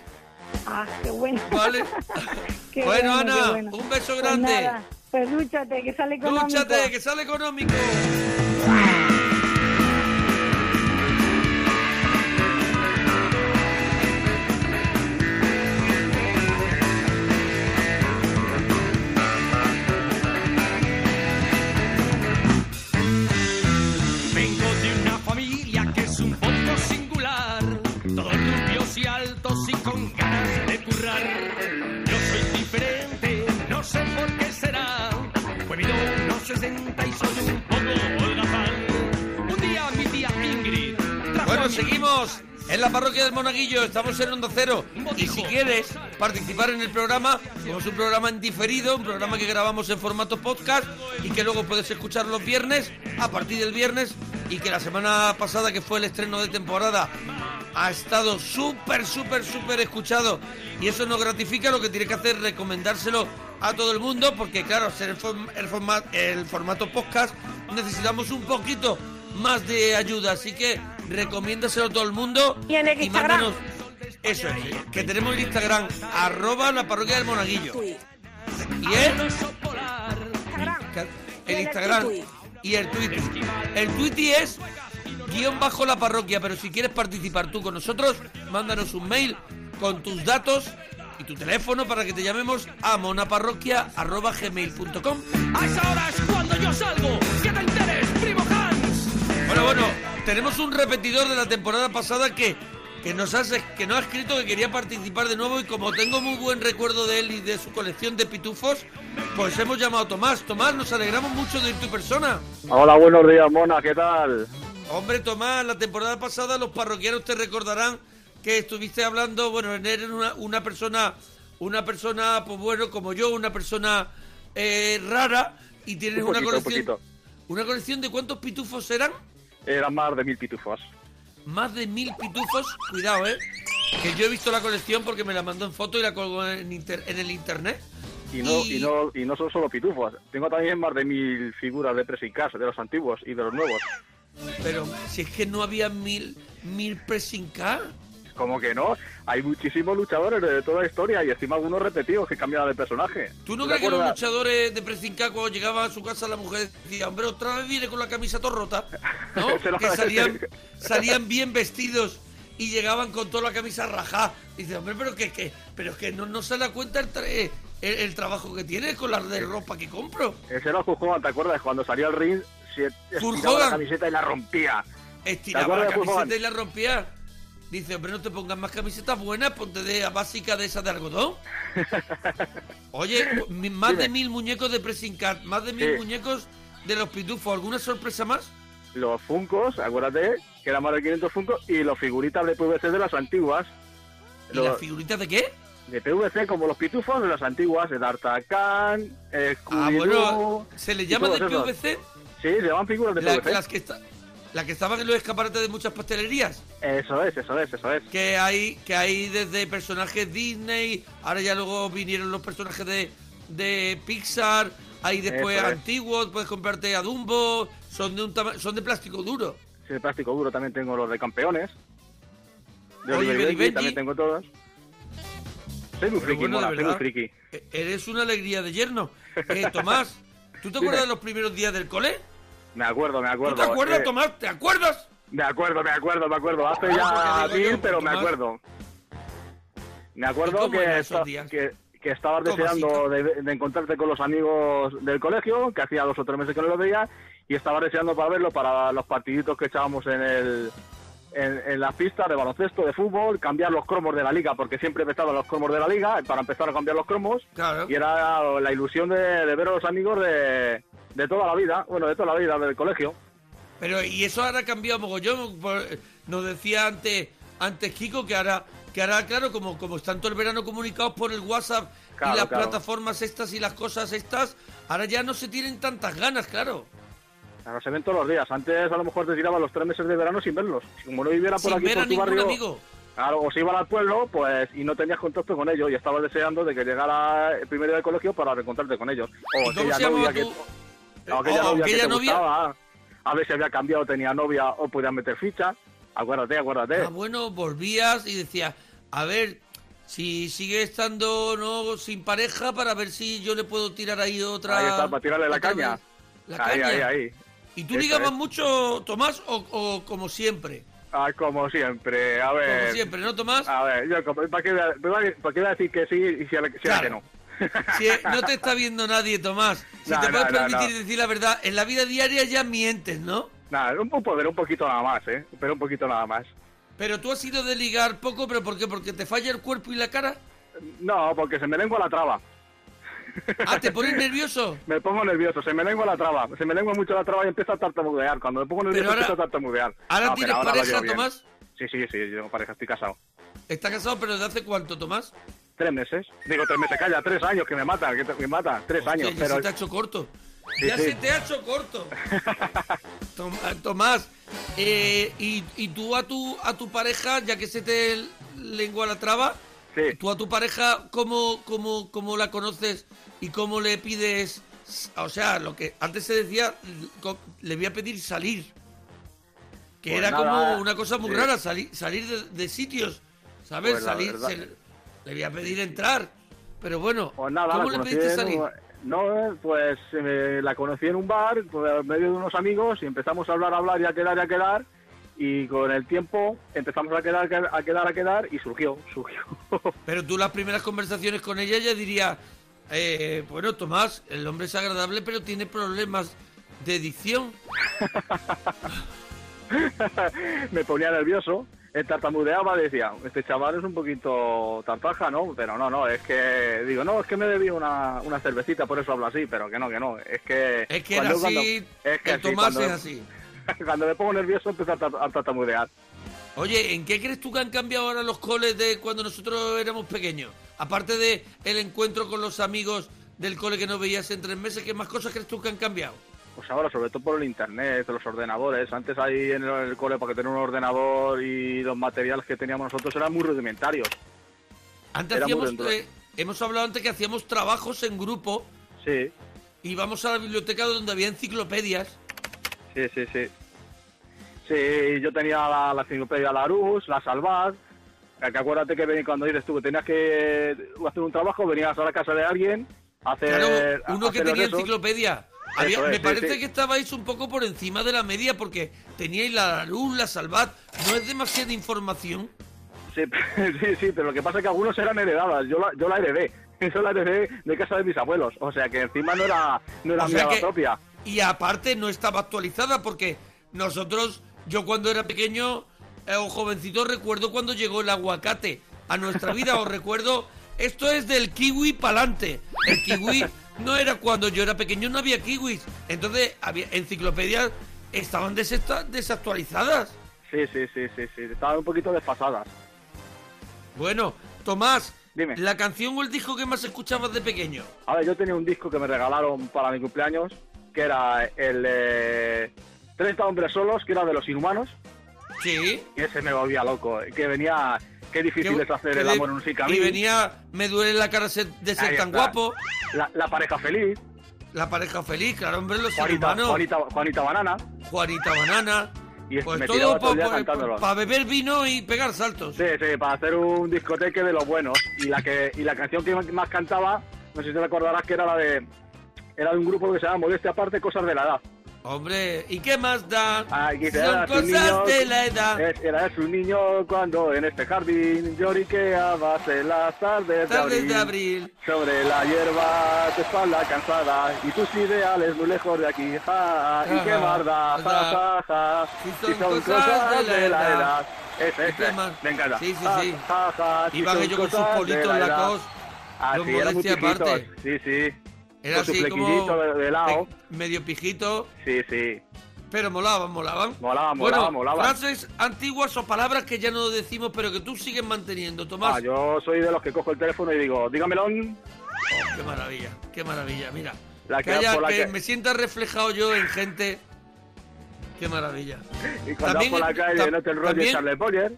Ah, qué bueno. ¿Vale? Qué bueno, Ana, bueno. un beso Pues grande. Pues que que sale económico. 60 y soy un poco holgazán. Un día mi tía Ingrid Bueno, seguimos en la parroquia del Monaguillo, estamos en Onda Cero. Y si quieres participar en el programa, es un programa en diferido, un programa que grabamos en formato podcast y que luego puedes escuchar los viernes, a partir del viernes, y que la semana pasada, que fue el estreno de temporada, ha estado súper, súper, súper escuchado. Y eso nos gratifica, lo que tiene que hacer es recomendárselo a todo el mundo, porque claro, ser el, form- el, forma- el formato podcast necesitamos un poquito más de ayuda, así que recomiéndaselo a todo el mundo Y en el Instagram. mándanos eso es, que tenemos el Instagram arroba la parroquia del monaguillo. Y el, el Instagram y el Twitter. El Twitter es guion bajo la parroquia pero si quieres participar tú con nosotros mándanos un mail con tus datos y tu teléfono para que te llamemos a monaparroquia arroba gmail.com A esa hora es cuando yo salgo. Que te enteres, primo Hans. Bueno, bueno, tenemos un repetidor de la temporada pasada que, que, nos ha, que nos ha escrito que quería participar de nuevo y como tengo muy buen recuerdo de él y de su colección de pitufos, pues hemos llamado a Tomás. Tomás, nos alegramos mucho de ir tu persona. Hola, buenos días, Mona, ¿qué tal? Hombre, Tomás, la temporada pasada los parroquianos te recordarán que estuviste hablando, bueno, eres una, una persona, una persona, pues bueno, como yo, una persona eh, rara y tienes Un una poquito, colección... ¿Una colección de cuántos pitufos eran? Eran más de mil pitufos. Más de mil pitufos, cuidado, ¿eh? Que yo he visto la colección porque me la mandó en foto y la colgó en, inter- en el internet. Y no, y... no, y no son solo pitufos. Tengo también más de mil figuras de pressing de los antiguos y de los nuevos. Pero si es que no había mil, mil pressing. Como que no, hay muchísimos luchadores de toda la historia y encima algunos repetidos que cambian de personaje. ¿Tú no ¿Te crees que los luchadores de pressing car cuando llegaba a su casa la mujer decía, hombre, otra vez viene con la camisa todo rota? ¿No? Que salían, salían bien vestidos y llegaban con toda la camisa rajada. Dice, hombre, pero que, que, pero es que no, no se da cuenta el, tra- el, el trabajo que tiene con la de ropa que compro. Ese era Hogan, ¿te acuerdas? Cuando salía al ring, se estiraba la camiseta y la rompía. Estiraba ¿Te la camiseta y la rompía. Dice, hombre, no te pongas más camisetas buenas, ponte de básica de esas de algodón. Oye, mi- más Dime. de mil muñecos de pressing cat, más de mil Sí. muñecos de los pitufos. ¿Alguna sorpresa más? los Funcos, acuérdate, que eran más de 500 Funcos, y los figuritas de PVC de las antiguas. ¿Y Los- las figuritas de qué? de PVC, como los pitufos de las antiguas, de D'Artagnan, eh, Ah, bueno, ¿se le llama de esos. PVC? Sí, se llaman figuras de La, PVC. las que está, la que estaban en los escaparates de muchas pastelerías. Eso es, eso es, eso es. Que hay, que hay desde personajes Disney, ahora ya luego vinieron los personajes de, de Pixar, hay después Eso es. antiguos, puedes comprarte a Dumbo, son de un son de plástico duro. Sí, de plástico duro también tengo los de campeones. De Oliver Oliver y Benji también tengo todos. Soy muy Pero friki, bueno, mola, soy muy friki. E- Eres una alegría de yerno. Eh, Tomás, ¿tú te acuerdas de los primeros días del cole? Me acuerdo, me ¿Tú acuerdo. te acuerdas, eh, Tomás? ¿Te acuerdas? Me acuerdo, me acuerdo, me acuerdo. Hace ya mil, yo, pero me acuerdo. Me acuerdo que, esta- que, que estabas deseando de, de encontrarte con los amigos del colegio, que hacía dos o tres meses que no los veía, y estabas deseando para verlo para los partiditos que echábamos en el en, en las pistas de baloncesto, de fútbol, cambiar los cromos de la liga, porque siempre empezaban los cromos de la liga, para empezar a cambiar los cromos, Claro. y era la ilusión de, de ver a los amigos de, de toda la vida, bueno, de toda la vida del colegio. Pero y eso ahora ha cambiado mogollón. por- Nos decía antes, antes Kiko que ahora, que ahora claro, como, como están todo el verano comunicados por el WhatsApp Claro, y las claro. plataformas estas y las cosas estas, ahora ya no se tienen tantas ganas, claro. Claro, se ven todos los días. Antes a lo mejor te tiraban los tres meses de verano sin verlos. Como no viviera por Sin aquí, ver a por tu ningún barrio, amigo. claro, o se iban al pueblo, pues, y no tenías contacto con ellos, y estabas deseando de que llegara el primer día del colegio para reencontrarte con ellos. O ¿Y cómo se llamaba que, tu- aquella o novia que aquella te novia? gustaba, a ver si había cambiado, tenía novia, o podías meter ficha. Acuérdate, acuérdate. Ah, bueno, volvías y decías, a ver, si sigue estando no sin pareja para ver si yo le puedo tirar ahí otra. Ahí está, para tirarle la caña. vez. La ahí, caña. ahí, ahí. ¿Y tú ligabas es. mucho, Tomás, o, o como siempre? Ah, como siempre, a ver. Como siempre, ¿no, Tomás? A ver, yo, ¿para qué, voy a- decir que sí y si, a la- si a la Claro. que no? Si no te está viendo nadie, Tomás. Si No, te no, puedes permitir decir la verdad, en la vida diaria ya mientes, ¿no? Nada, un, un poder, un poquito nada más, ¿eh? Pero un poquito nada más. Pero tú has sido de ligar poco, ¿pero por qué? ¿Porque te falla el cuerpo y la cara? No, porque se me lengua la traba. Ah, ¿te pones nervioso? Me pongo nervioso, se me lengua la traba. Se me lengua mucho la traba y empiezo a tartamudear. Cuando me pongo nervioso Pero ahora- empiezo a tartamudear. ¿Ahora No, pero tienes ahora pareja. Tomás? Sí, sí, sí, yo tengo pareja, estoy casado. ¿Está casado, pero desde hace cuánto, Tomás? Tres meses. Digo, tres meses, calla, tres años que me mata, que te- me mata. Tres Hostia, años, ya pero... se te ha hecho corto. Sí, ya sí. se te ha hecho corto. Tom- Tomás, eh, y, y tú a tu, a tu pareja, ya que se te lengua la traba, Sí. tú a tu pareja, ¿cómo, cómo, cómo la conoces y cómo le pides? O sea, lo que antes se decía, le voy a pedir salir. Que Pues era nada, como una cosa muy rara, salir, salir de, de sitios, ¿sabes? Pues salir, le voy a pedir entrar. Pero bueno, Pues nada, ¿cómo le pediste salir? No, pues eh, la conocí en un bar, pues, en medio de unos amigos, y empezamos a hablar, a hablar y a quedar y a quedar. Y con el tiempo empezamos a quedar, a quedar, a quedar, y surgió, surgió. Pero tú las primeras conversaciones con ella ya diría, eh, bueno, Tomás, el hombre es agradable, pero tiene problemas de adicción. me ponía nervioso, eh, tartamudeaba, decía, este chaval es un poquito tartaja, ¿no? Pero no, no, es que, digo, no, es que me debí una, una cervecita, por eso hablo así, pero que no, que no, es que... Es que era cuando- así, cuando- es que el sí, Tomás cuando- es así. Cuando me pongo nervioso empiezo a, a tartamudear. Oye, ¿en qué crees tú que han cambiado ahora los coles de cuando nosotros éramos pequeños? Aparte de el encuentro con los amigos del cole que no veías en tres meses, ¿qué más cosas crees tú que han cambiado? Pues ahora, sobre todo por el internet, los ordenadores. Antes ahí en el, cole, para que tener un ordenador y los materiales que teníamos nosotros eran muy rudimentarios. Antes muy hacíamos, eh, hemos hablado antes que hacíamos trabajos en grupo, Sí, íbamos a la biblioteca donde había enciclopedias. sí, sí, sí. Sí, yo tenía la, la enciclopedia Larus, la Salvat. Que acuérdate que cuando dices tú que tenías que hacer un trabajo, venías a la casa de alguien a hacer. Claro, uno a que hacer tenía enciclopedia. Había- es, me parece sí. que estabais un poco por encima de la media porque teníais la luz, la salvat. ¿No es demasiada información? Sí, sí, sí, pero lo que pasa es que algunos eran heredadas. Yo la, yo la heredé. Eso la heredé de casa de mis abuelos. O sea que encima no era, no era O sea que- propia. Y aparte no estaba actualizada porque nosotros, yo cuando era pequeño eh, o jovencito, recuerdo cuando llegó el aguacate a nuestra vida. Os recuerdo, esto es del kiwi pa'lante. El kiwi no era cuando yo era pequeño, no había kiwis. Entonces había enciclopedias estaban desactua- desactualizadas. Sí, sí, sí, sí, sí. Estaban un poquito desfasadas. Bueno, Tomás, Dime. la canción o el disco que más escuchabas de pequeño. A ver, yo tenía un disco que me regalaron para mi cumpleaños, que era el eh, 30 hombres solos, que era de los inhumanos, Sí. y ese me volvía loco. Que venía, qué difícil es hacer el amor en un sí Y venía, me duele la cara de ser Ahí tan está. guapo. La, la pareja feliz, La pareja feliz, claro, hombre, los Juanita. Juanita, Juanita Banana, Juanita Banana. y es- Pues todo para cantándolo. beber vino y pegar saltos. Sí, sí, para hacer un discoteque de los buenos. Y la que y la canción que más cantaba, no sé si te recordarás que era la de era de un grupo que se llama Modestia Aparte, Cosas de la Edad. Hombre, ¿y qué más da? Son "Eras un cosas niño- de la edad. es- Eras un niño cuando en este jardín lloriqueabas en las tardes de Tardes abril. de abril. Sobre la hierba, tu espalda cansada y tus ideales muy lejos de aquí. Ja, y qué más da, ja, ja, ja. Si Y son cosas de la edad. Ese, ¿Y qué ese. más? Me encanta. Sí, sí, Ja, sí. ja, ja, si Iban son ellos con sus cosas de politos la edad. lacos. Ah, los sí, eran muy aparte. Sí, sí. Era con su así como de, lado. medio pijito, Sí, sí. pero molaban, molaban. Molaba, bueno, molaba, molaba. frases antiguas o palabras que ya no decimos, pero que tú sigues manteniendo, Tomás. Ah, yo soy de los que cojo el teléfono y digo, dígamelo. Oh, qué maravilla, qué maravilla. Mira, La que, que- haya- por la que que- me sienta reflejado yo en gente. Qué maravilla. Y cuando También- por la calle no te enrolles, Charles Boyer.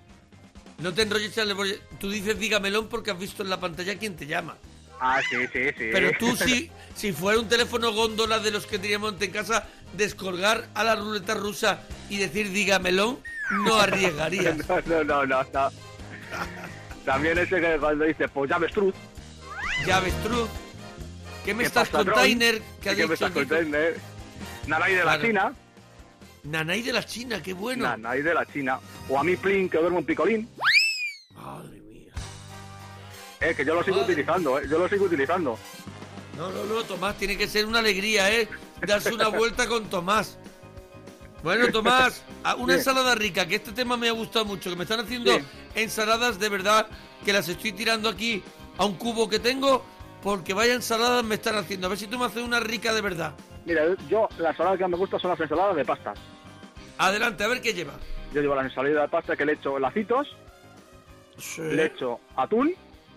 No te enrolles, Charles Boyer. Tú dices dígamelón porque has visto en la pantalla quién te llama. Ah, sí, sí, sí. Pero tú si, si fuera un teléfono góndola de los que teníamos en casa, descolgar a la ruleta rusa y decir dígamelón, no arriesgarías. no, no, no, no, no. También ese que cuando dice, pues ya avestruz. Ya avestruz. ¿Qué me ¿qué estás pasa, container? Tron? Que ha ¿Qué me estás container? Nanay de la. China. Nanay de la China, qué bueno. Nanay de la China. O a mí Plin, que duermo en picolín. Madre. Eh, que yo lo sigo utilizando, eh. Yo lo sigo utilizando. No, no, no, Tomás, tiene que ser una alegría, ¿eh? Darse una vuelta con Tomás. Bueno, Tomás, una Sí. ensalada rica, que este tema me ha gustado mucho, que me están haciendo Sí. ensaladas de verdad, que las estoy tirando aquí a un cubo que tengo, porque vaya ensaladas me están haciendo. A ver si tú me haces una rica de verdad. Mira, yo, las ensaladas que más me gustan son las ensaladas de pastas. Adelante, a ver qué lleva. Yo llevo las ensaladas de pasta que le echo lacitos, Sí, le echo atún,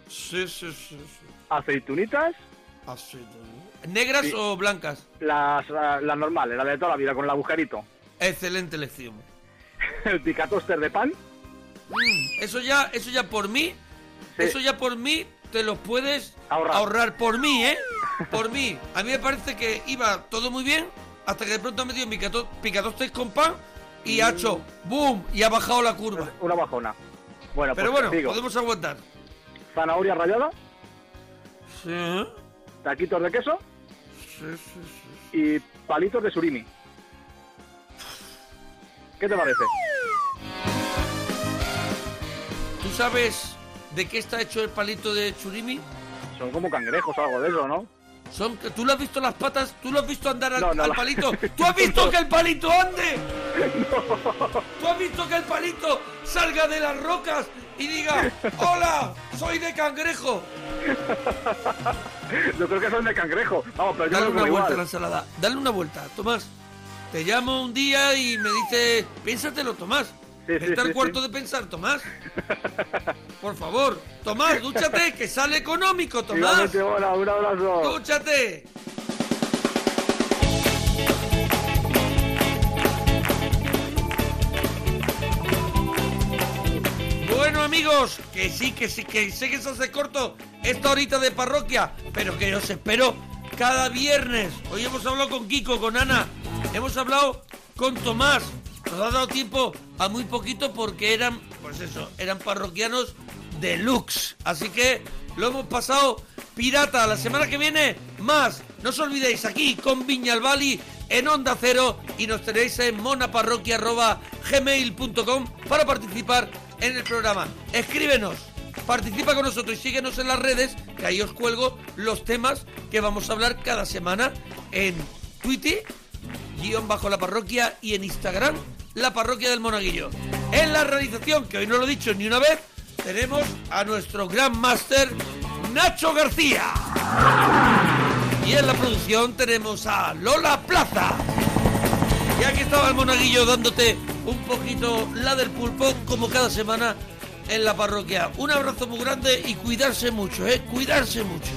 sí, sí, sí. sí. aceitunitas, ¿no? ¿Negras Sí. o blancas? las, las normales, las de toda la vida, con el agujerito. Excelente elección. El picatoster de pan. Mm, eso ya, eso ya por mí, Sí. eso ya por mí te los puedes Ahorrar. por mí, ¿eh? Por mí. A mí me parece que iba todo muy bien hasta que de pronto ha metido picato, picatostes con pan y ha hecho boom y ha bajado la curva. Una bajona. Bueno, Pero pues bueno, digo, podemos aguantar. Zanahoria rallada, Sí, taquitos de queso sí, sí, sí. y palitos de surimi. ¿Qué te parece? ¿Tú sabes de qué está hecho el palito de churimi? Son como cangrejos o algo de eso, ¿no? Son, ¿Tú lo has visto las patas? ¿Tú lo has visto andar al, No, no, al no. palito? ¿Tú has visto que el palito ande? ¿Tú has visto que el palito salga de las rocas y diga, hola, soy de cangrejo? Yo creo que son de cangrejo. Vamos, pero yo Dale no una vuelta a la ensalada. Dale una vuelta, Tomás. Te llamo un día y me dice, piénsatelo, Tomás. Sí, sí, Está el sí, cuarto sí. de pensar, Tomás. Por favor, Tomás, dúchate, que sale económico, Tomás. Igualmente, hola, un abrazo. ¡Dúchate! Amigos, que sí, que sí, que sé que se hace corto esta horita de parroquia, pero que os espero cada viernes. Hoy hemos hablado con Kiko, con Ana, hemos hablado con Tomás. Nos ha dado tiempo a muy poquito porque eran, pues eso, eran parroquianos deluxe. Así que lo hemos pasado pirata. La semana que viene, más. No os olvidéis, aquí con Viñalbali en Onda Cero y nos tenéis en monaparroquia.gmail.com para participar en el programa. Escríbenos, participa con nosotros y síguenos en las redes, que ahí os cuelgo los temas que vamos a hablar cada semana en Twitter, guion bajo la parroquia y en Instagram, la parroquia del Monaguillo. En la realización, que hoy no lo he dicho ni una vez, tenemos a nuestro gran máster Nacho García. Y en la producción tenemos a Lola Plaza. Y aquí estaba el monaguillo dándote un poquito la del pulpo, como cada semana en la parroquia. Un abrazo muy grande y cuidarse mucho, ¿eh? Cuidarse mucho.